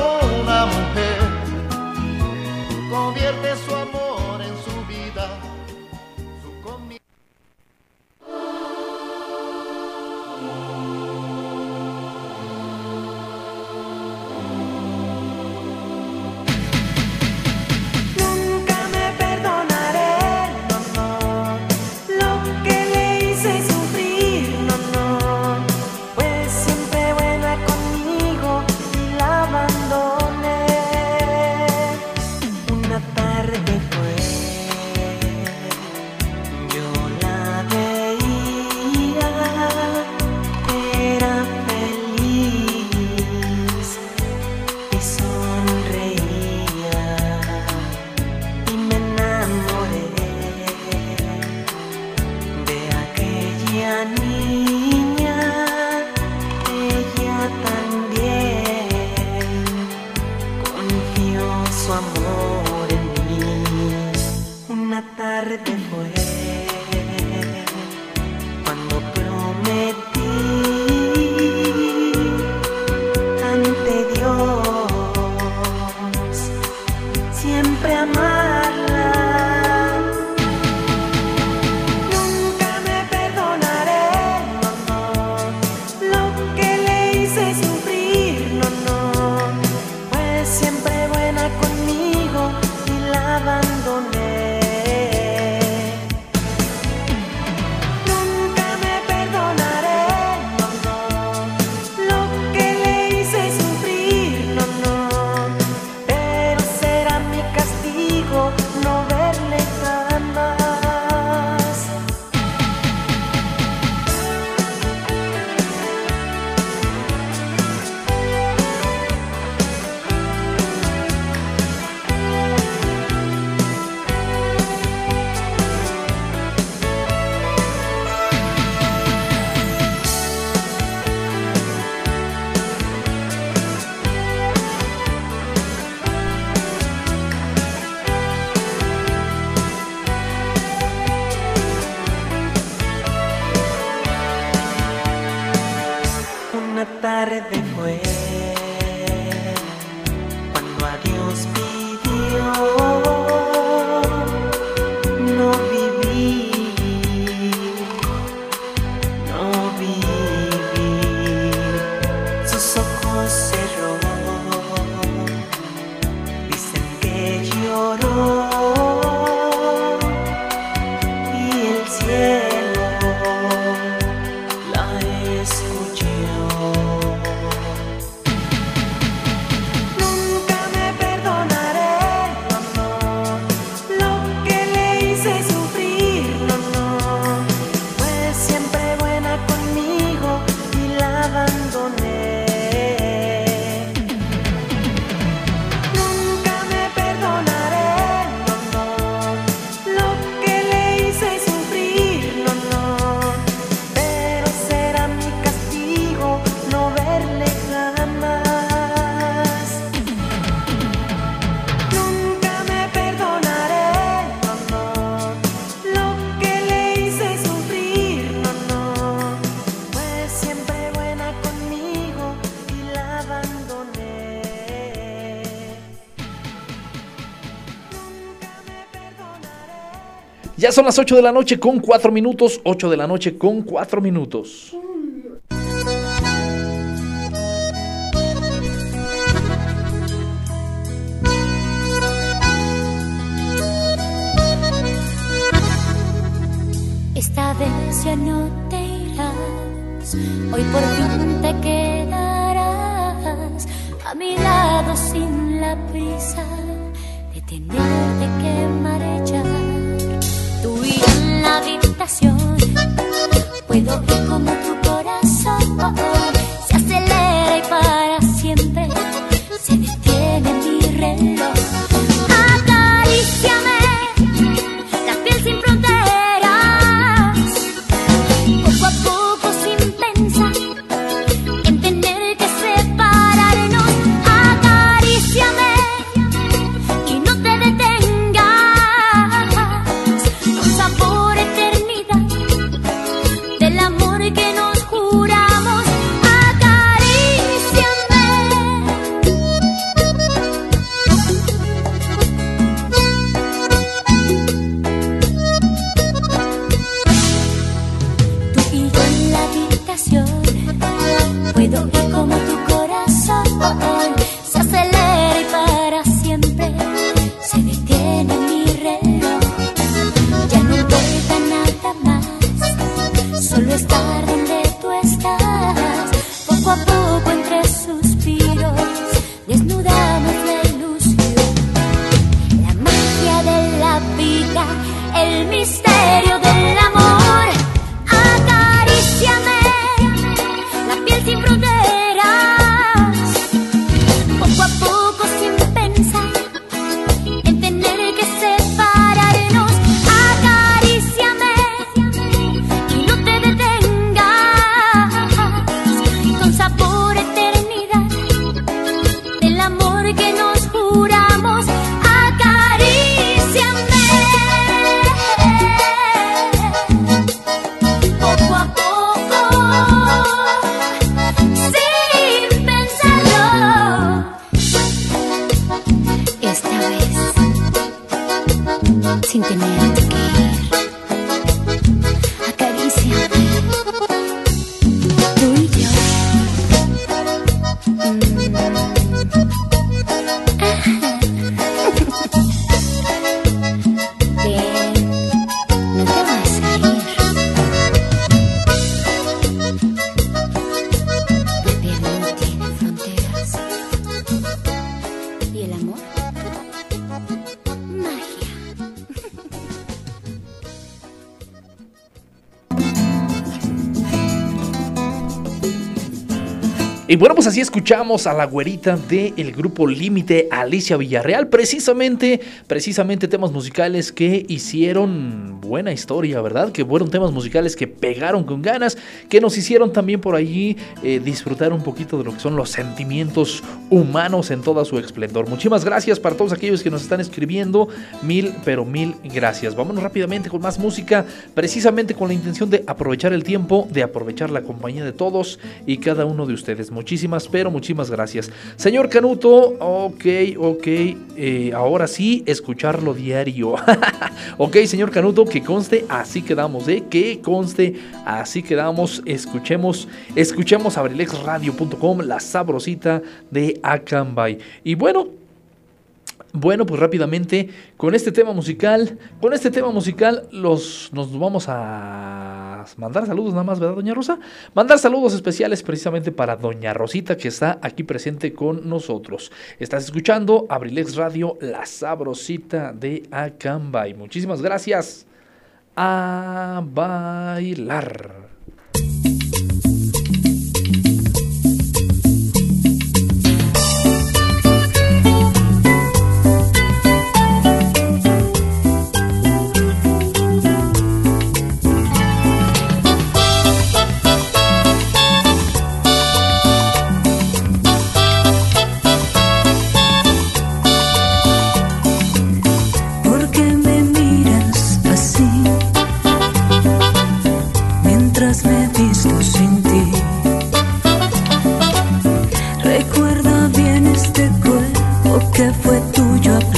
su and Ya son las 8 de la noche con 4 minutos. 8 de la noche con 4 minutos. Esta vez ya no te irás, hoy por fin te quedarás a mi lado sin la prisa de tenerte que marchar la habitación. Puedo ver como tu corazón se acelera y para. sin tenerte que bueno, pues así escuchamos a la güerita del grupo Límite, Alicia Villarreal, precisamente, precisamente temas musicales que hicieron buena historia, ¿verdad? Que fueron temas musicales que pegaron con ganas, que nos hicieron también por allí eh, disfrutar un poquito de lo que son los sentimientos humanos en toda su esplendor. Muchísimas gracias para todos aquellos que nos están escribiendo, mil, pero mil gracias. Vámonos rápidamente con más música, precisamente con la intención de aprovechar el tiempo, de aprovechar la compañía de todos y cada uno de ustedes. Pero muchísimas gracias. Señor Canuto, ok, ok, eh, ahora sí, escucharlo diario. [LAUGHS] ok, señor Canuto, que conste, así quedamos, ¿eh? Que conste, así quedamos. Escuchemos, escuchemos abrilexradio.com, la sabrosita de Acambay. Y bueno, bueno, pues rápidamente con este tema musical, con este tema musical los nos vamos a mandar saludos nada más, ¿verdad, doña Rosa? Mandar saludos especiales precisamente para doña Rosita que está aquí presente con nosotros. Estás escuchando Abrilex Radio, la sabrosita de Acambay. Muchísimas gracias. A bailar.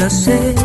ya sé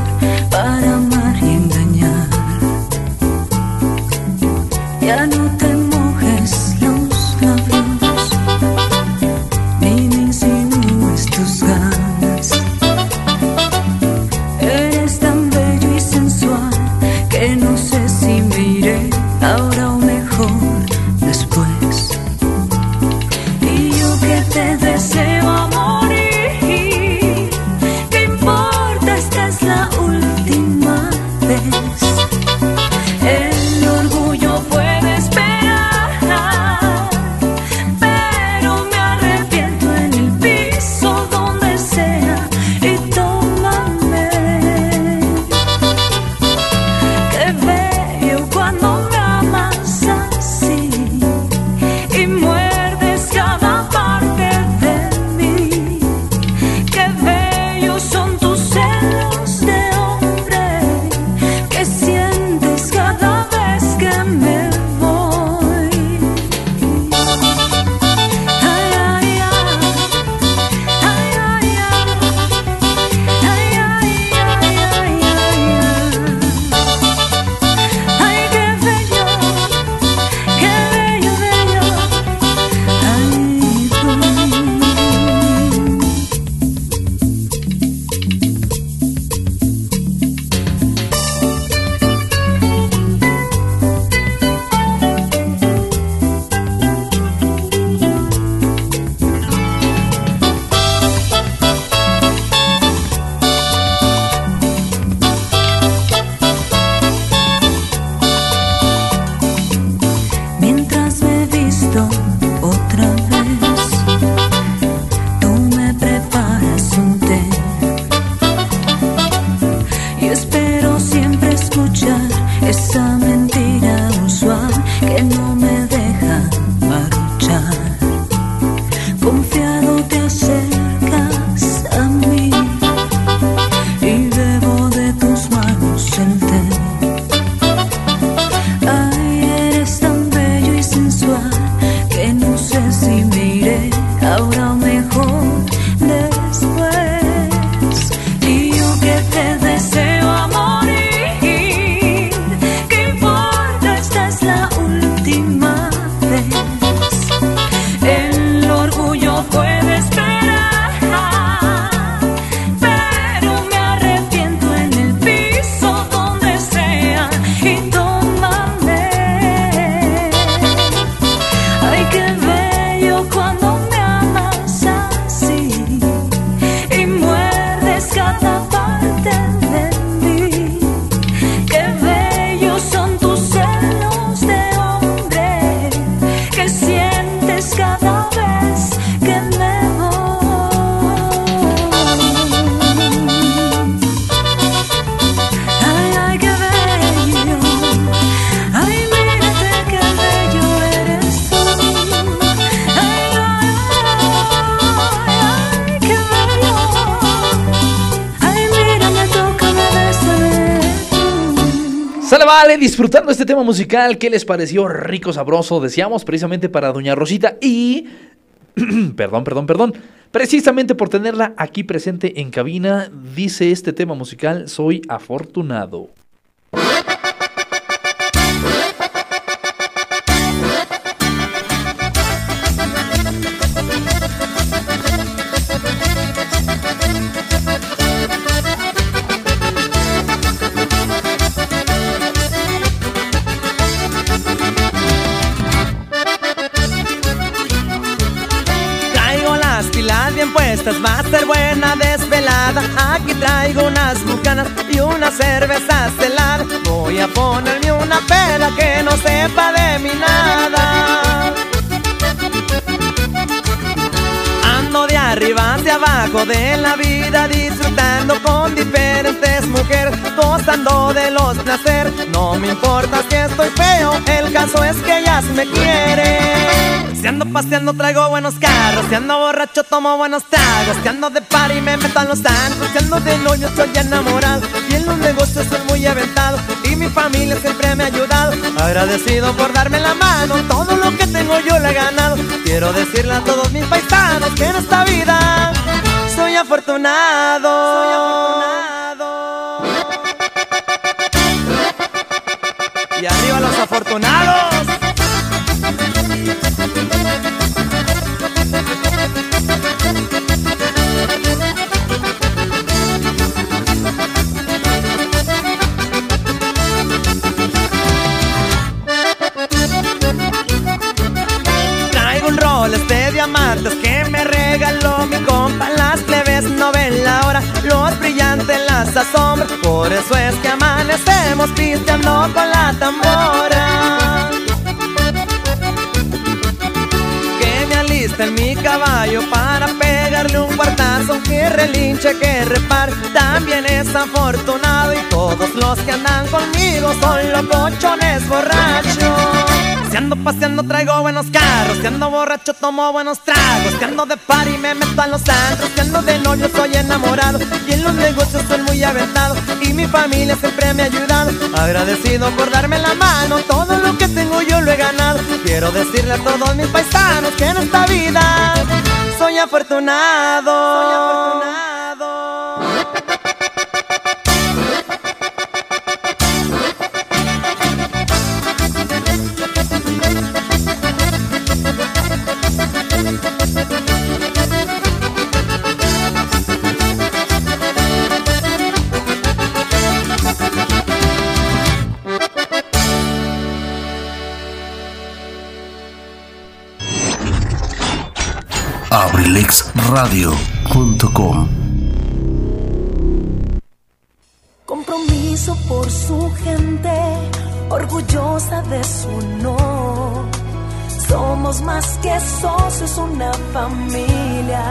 vale, disfrutando este tema musical. ¿Qué les pareció rico, sabroso? Deseamos precisamente para Doña Rosita y... [CLEARS THROAT] perdón, perdón, perdón. Precisamente por tenerla aquí presente en cabina, dice este tema musical, soy afortunado. Una cerveza helada. Voy a ponerme una peda que no sepa de mí nada. Ando de arriba hacia abajo de la vida disfrutando con diferentes mujeres, gozando de los placeres. No me importa si estoy feo, el caso es que ellas me quieren. Si ando paseando traigo buenos carros, si ando borracho tomo buenos tragos, si ando de par y me meto a los santos, si ando de novio estoy enamorado y en los negocios soy muy aventado y mi familia siempre me ha ayudado. Agradecido por darme la mano, todo lo que tengo yo lo he ganado. Quiero decirle a todos mis paisanos que en esta vida soy afortunado. Soy afortunado. Arriba los afortunados. Traigo un rol de diamantes que me regaló mi compa. Las plebes no ven la hora, los brillantes las asombran. Por eso es que amanecemos pisteando con la tambora. En mi caballo para pegarle un cuartazo. Que relinche, que repar, también es afortunado. Y todos los que andan conmigo son locochones borrachos. Si ando paseando traigo buenos carros, si ando borracho tomo buenos tragos, si ando de par y me meto a los antros, si ando de novio soy enamorado y en los negocios soy muy aventado y mi familia siempre me ha ayudado. Agradecido por darme la mano, todo lo que tengo yo lo he ganado. Quiero decirle a todos mis paisanos que en esta vida soy afortunado. Soy afortunado. abrilexradio.com Compromiso por su gente, orgullosa de su honor. Somos más que socios, una familia.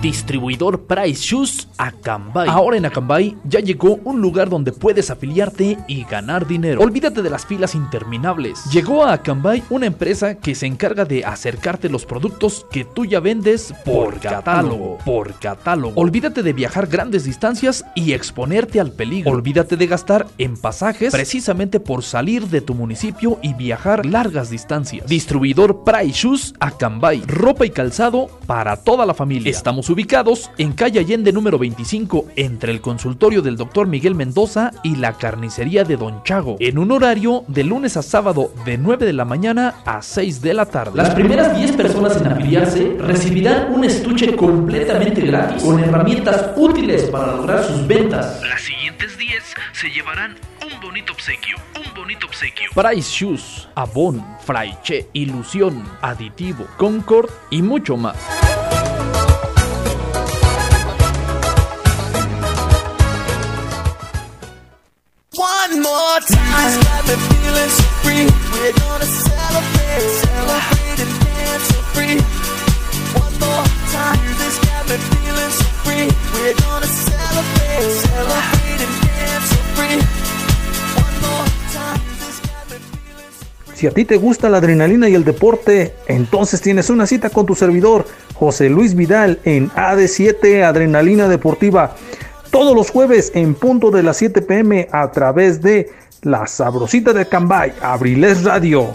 Distribuidor Price Shoes Acambay. Ahora en Acambay ya llegó un lugar donde puedes afiliarte y ganar dinero. Olvídate de las filas interminables. Llegó a Acambay una empresa que se encarga de acercarte los productos que tú ya vendes por catálogo. Por catálogo. Olvídate de viajar grandes distancias y exponerte al peligro. Olvídate de gastar en pasajes precisamente por salir de tu municipio y viajar largas distancias. Distribuidor Price Shoes Acambay. Ropa y calzado para toda la familia. Estamos ubicados en calle Allende número 25 entre el consultorio del doctor Miguel Mendoza y la carnicería de Don Chago en un horario de lunes a sábado de 9 de la mañana a 6 de la tarde. Las primeras 10 personas en afiliarse recibirán un estuche completamente gratis con herramientas útiles para lograr sus ventas. Las siguientes 10 se llevarán un bonito obsequio, un bonito obsequio. Price Shoes, Avon, Fraiche, Ilusión, Aditivo, Concord y mucho más. One more time, got me feeling so free. We're gonna celebrate, celebrate and dance so free. One more time, this got me feeling so free. We're gonna celebrate, celebrate and dance so free. One more time, this got me feeling so Si a ti te gusta la adrenalina y el deporte, entonces tienes una cita con tu servidor, José Luis Vidal, en AD7 Adrenalina Deportiva. Todos los jueves en punto de las 7 pm a través de La Sabrosita de Cambay, Abriles Radio.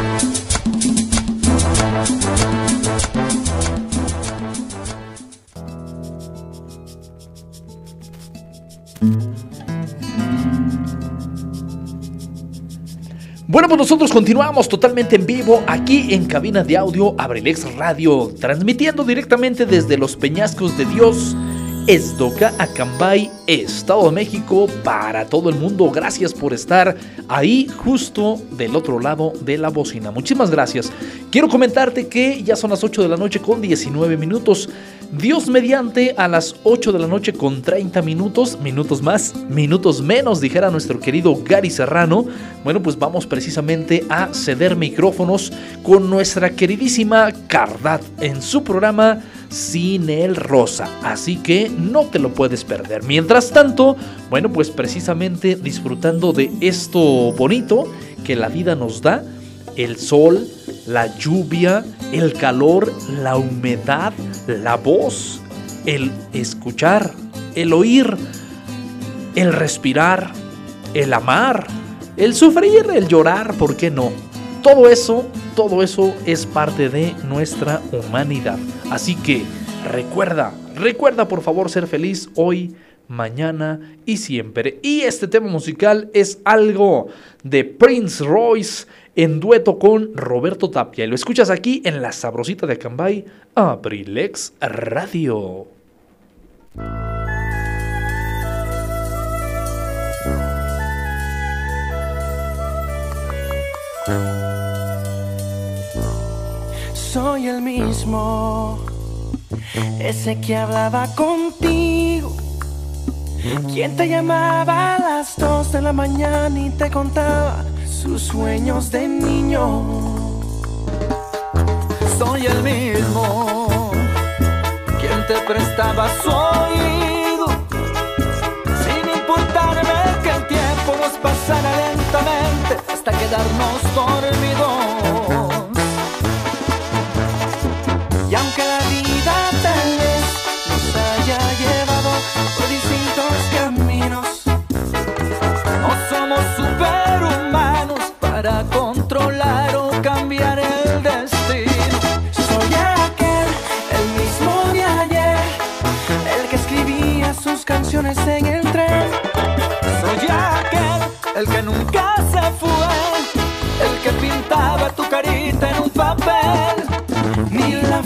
Bueno, pues nosotros continuamos totalmente en vivo aquí en cabina de audio Abrelex Radio, transmitiendo directamente desde los Peñascos de Dios, Esdoca, Acambay, Estado de México, para todo el mundo. Gracias por estar ahí justo del otro lado de la bocina. Muchísimas gracias. Quiero comentarte que ya son las 8 de la noche con 19 minutos. Dios mediante a las 8 de la noche con 30 minutos, minutos más, minutos menos, dijera nuestro querido Gary Serrano. Bueno, pues vamos precisamente a ceder micrófonos con nuestra queridísima Cardat en su programa Sin el Rosa. Así que no te lo puedes perder. Mientras tanto, bueno, pues precisamente disfrutando de esto bonito que la vida nos da, el sol, la lluvia, el calor, la humedad, la voz, el escuchar, el oír, el respirar, el amar, el sufrir, el llorar, ¿por qué no? Todo eso, todo eso es parte de nuestra humanidad. Así que recuerda, recuerda por favor ser feliz hoy, mañana y siempre. Y este tema musical es algo de Prince Royce en dueto con Roberto Tapia. Y lo escuchas aquí en La Sabrosita de Cambay, Abrilex Radio. Soy el mismo, ese que hablaba contigo. Quien te llamaba a las dos de la mañana y te contaba sus sueños de niño. Soy el mismo, quien te prestaba su oído, sin importarme que el tiempo nos pasara lentamente hasta quedarnos dormidos.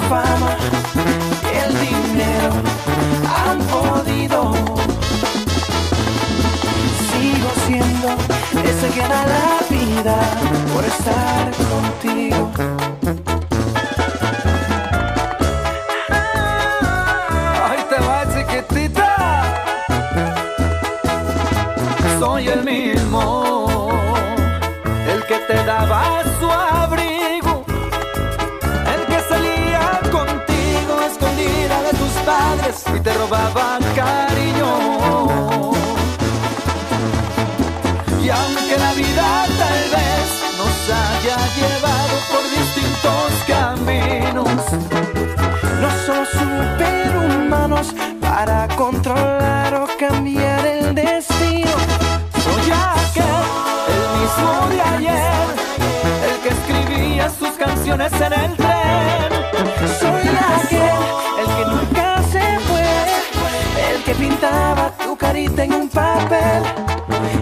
Fama ni el dinero han podido. Sigo siendo ese que da la vida por estar contigo. Soy el mismo, el que te daba te robaba cariño. Y aunque la vida tal vez nos haya llevado por distintos caminos, no somos superhumanos para controlar o cambiar el destino. Soy aquel, el mismo de ayer, el que escribía sus canciones en el tren. Carita en un papel.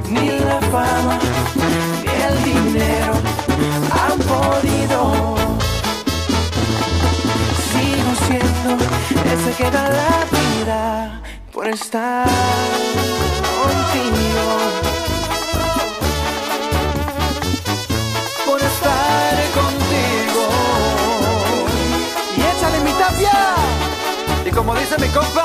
Ni la fama, ni el dinero han podido. Sigo siendo por estar contigo. Por estar contigo. Y échale mi tapia. Y como dice mi compa,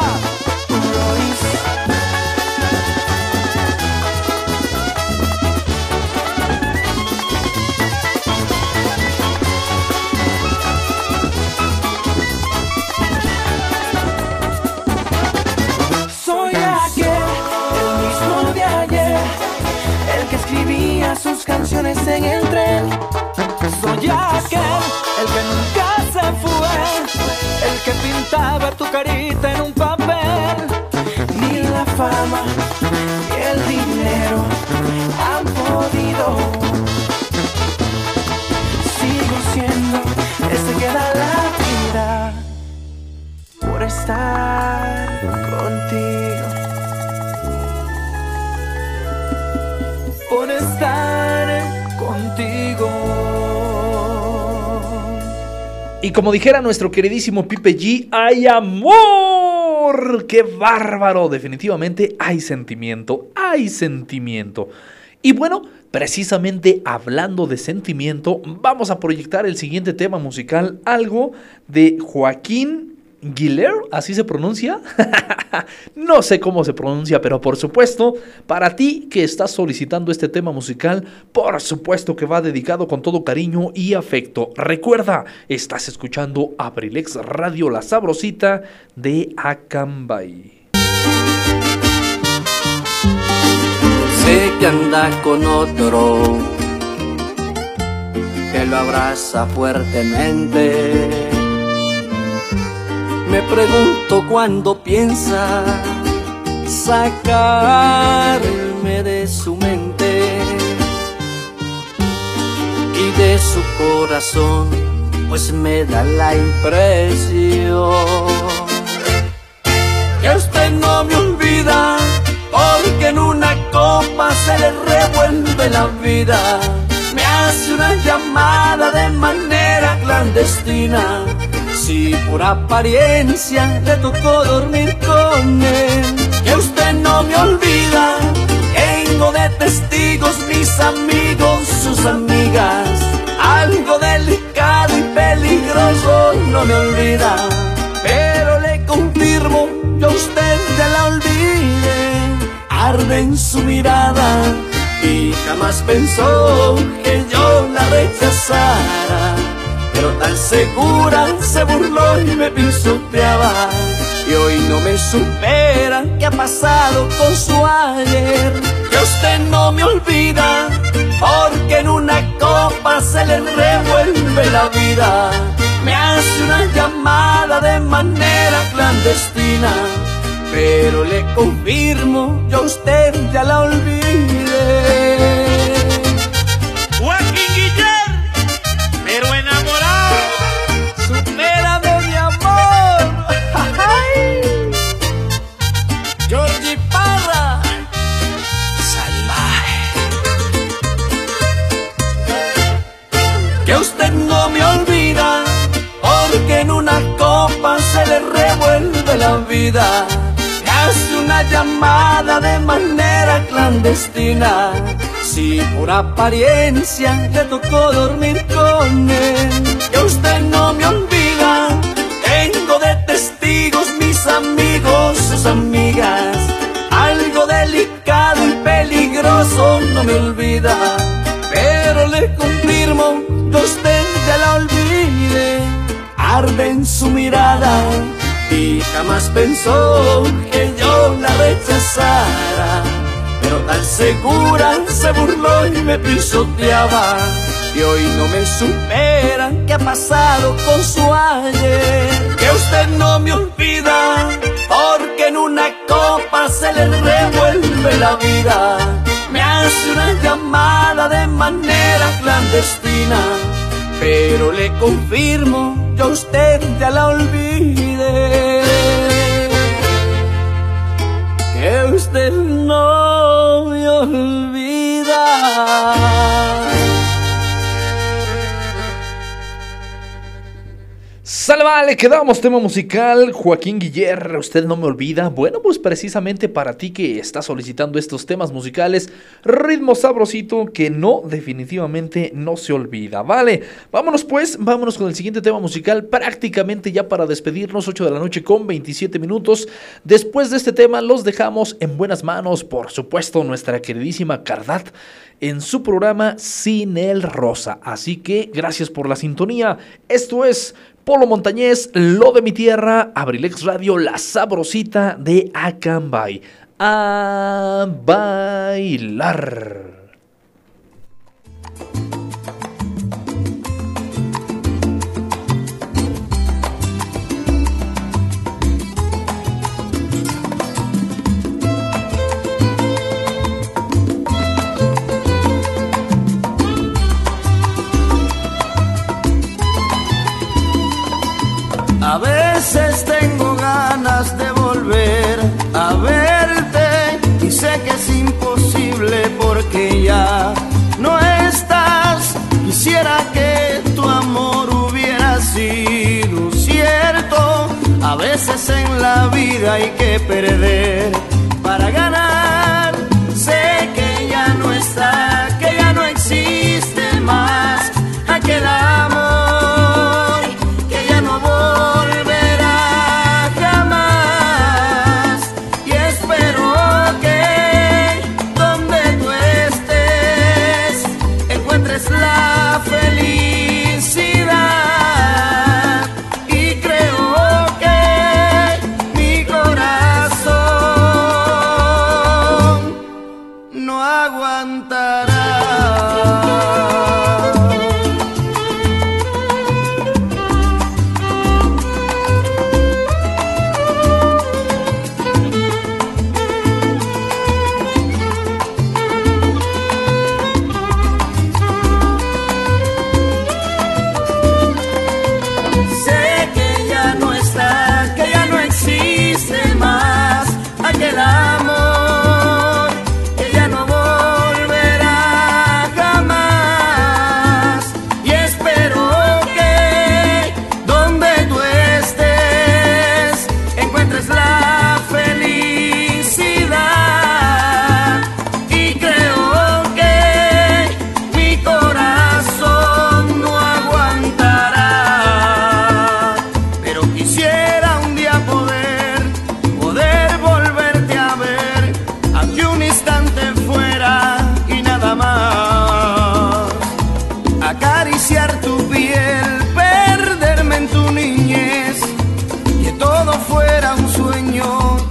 en el tren. Soy aquel, el que nunca se fue, el que pintaba tu carita en un papel. Ni la fama ni el dinero han podido. Sigo siendo ese que da la vida por estar Y como dijera nuestro queridísimo Pipe G, hay amor. ¡Qué bárbaro! Definitivamente hay sentimiento, hay sentimiento. Y bueno, precisamente hablando de sentimiento, vamos a proyectar el siguiente tema musical, algo de Joaquín Guiller, así se pronuncia. [LAUGHS] no sé cómo se pronuncia, pero por supuesto, para ti que estás solicitando este tema musical, por supuesto que va dedicado con todo cariño y afecto. Recuerda, estás escuchando Abrilex Radio La Sabrosita de Acambay. Sé que anda con otro que lo abraza fuertemente. Me pregunto cuándo piensa sacarme de su mente y de su corazón, pues me da la impresión que usted no me olvida, porque en una copa se le revuelve la vida. Me hace una llamada de manera clandestina. Si por apariencia le tocó dormir con él, que usted no me olvida. Tengo de testigos mis amigos, sus amigas. Algo delicado y peligroso no me olvida. Pero le confirmo, yo a usted ya la olvidé. Arde en su mirada y jamás pensó que yo la rechazara. Pero tan segura se burló y me pisoteaba. Y hoy no me supera qué ha pasado con su ayer. Que usted no me olvida, porque en una copa se le revuelve la vida. Me hace una llamada de manera clandestina. Pero le confirmo, yo a usted ya la olvidé. Vida. Hace una llamada de manera clandestina. Si por apariencia le tocó dormir con él, que usted no me olvida. Tengo de testigos mis amigos, sus amigas. Algo delicado y peligroso no me olvida. Pero le confirmo que usted ya la olvide. Arde en su mirada y jamás pensó que yo la rechazara. Pero tan segura se burló y me pisoteaba. Y hoy no me supera qué ha pasado con su ayer. Que usted no me olvida, porque en una copa se le revuelve la vida. Me hace una llamada de manera clandestina. Pero le confirmo, yo usted ya la olvidé. Que usted no me olvida. Sale, vale, quedamos tema musical. Joaquín Guillermo, usted no me olvida. Bueno, pues precisamente para ti que estás solicitando estos temas musicales, ritmo sabrosito que no, definitivamente no se olvida. Vale, vámonos pues, vámonos con el siguiente tema musical. Prácticamente ya para despedirnos, 8 de la noche con 27 minutos. Después de este tema, los dejamos en buenas manos, por supuesto, nuestra queridísima Cardat en su programa Sin el Rosa. Así que gracias por la sintonía. Esto es Polo Montañés, Lo de mi Tierra, Abrilex Radio, La Sabrosita de Acambay. A bailar. Porque ya no estás. Quisiera que tu amor hubiera sido cierto. A veces en la vida hay que perder para ganar. Sé que ya no está, que ya no existe más aquel amor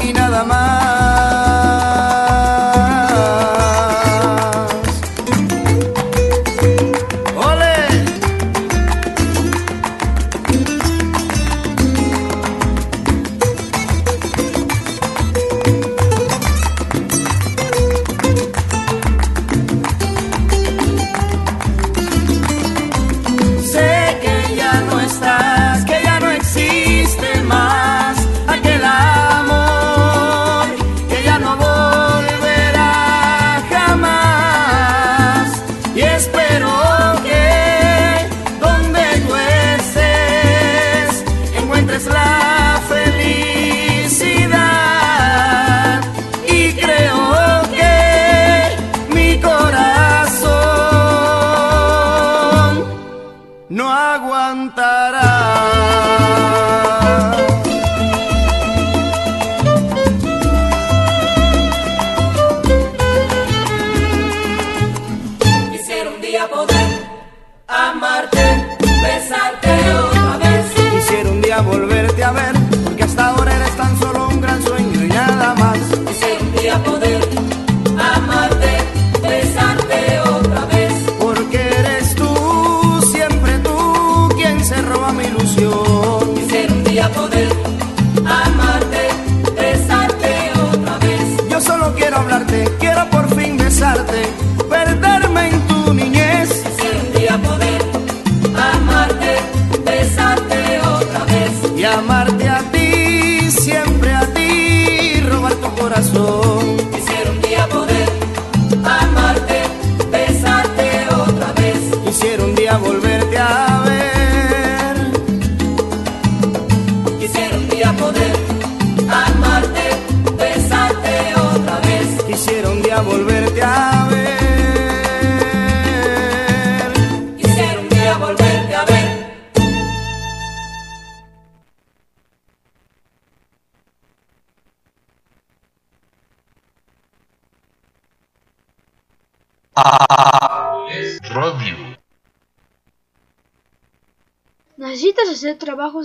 y nada más.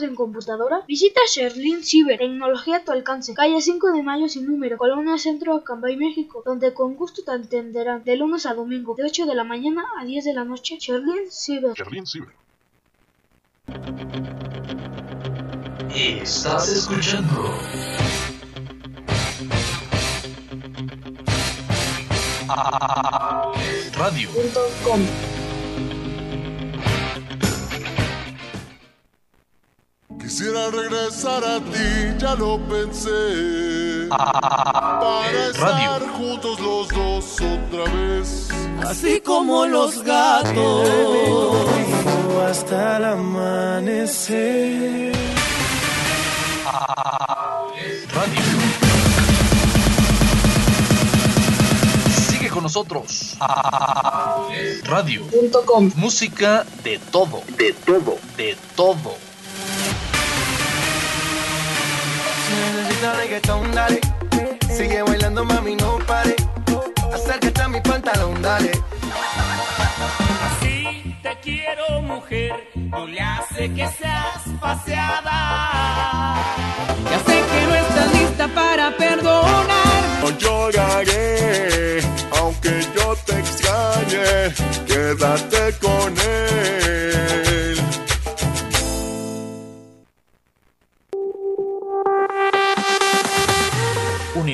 En computadora? Visita Sherlin Ciber, tecnología a tu alcance, calle 5 de mayo sin número, Colonia Centro, Acambay, México, donde con gusto te atenderán de lunes a domingo, de 8 de la mañana a 10 de la noche. Sherlin Ciber. Sherlin Ciber. Estás escuchando Radio. Quisiera regresar a ti, ya lo pensé. Ah, Para Radio. estar juntos los dos otra vez. Así como los gatos. Hasta el amanecer. Radio. Sigue con nosotros. Radio. Música de todo, de todo, de todo. Si necesitas reggaetón, dale. Sigue bailando, mami, no pare. Acércate a mi pantalón, dale. Así te quiero, mujer. No le hace que seas paseada. Ya sé que no estás lista para perdonar. No lloraré, aunque yo te extrañe. Quédate con él.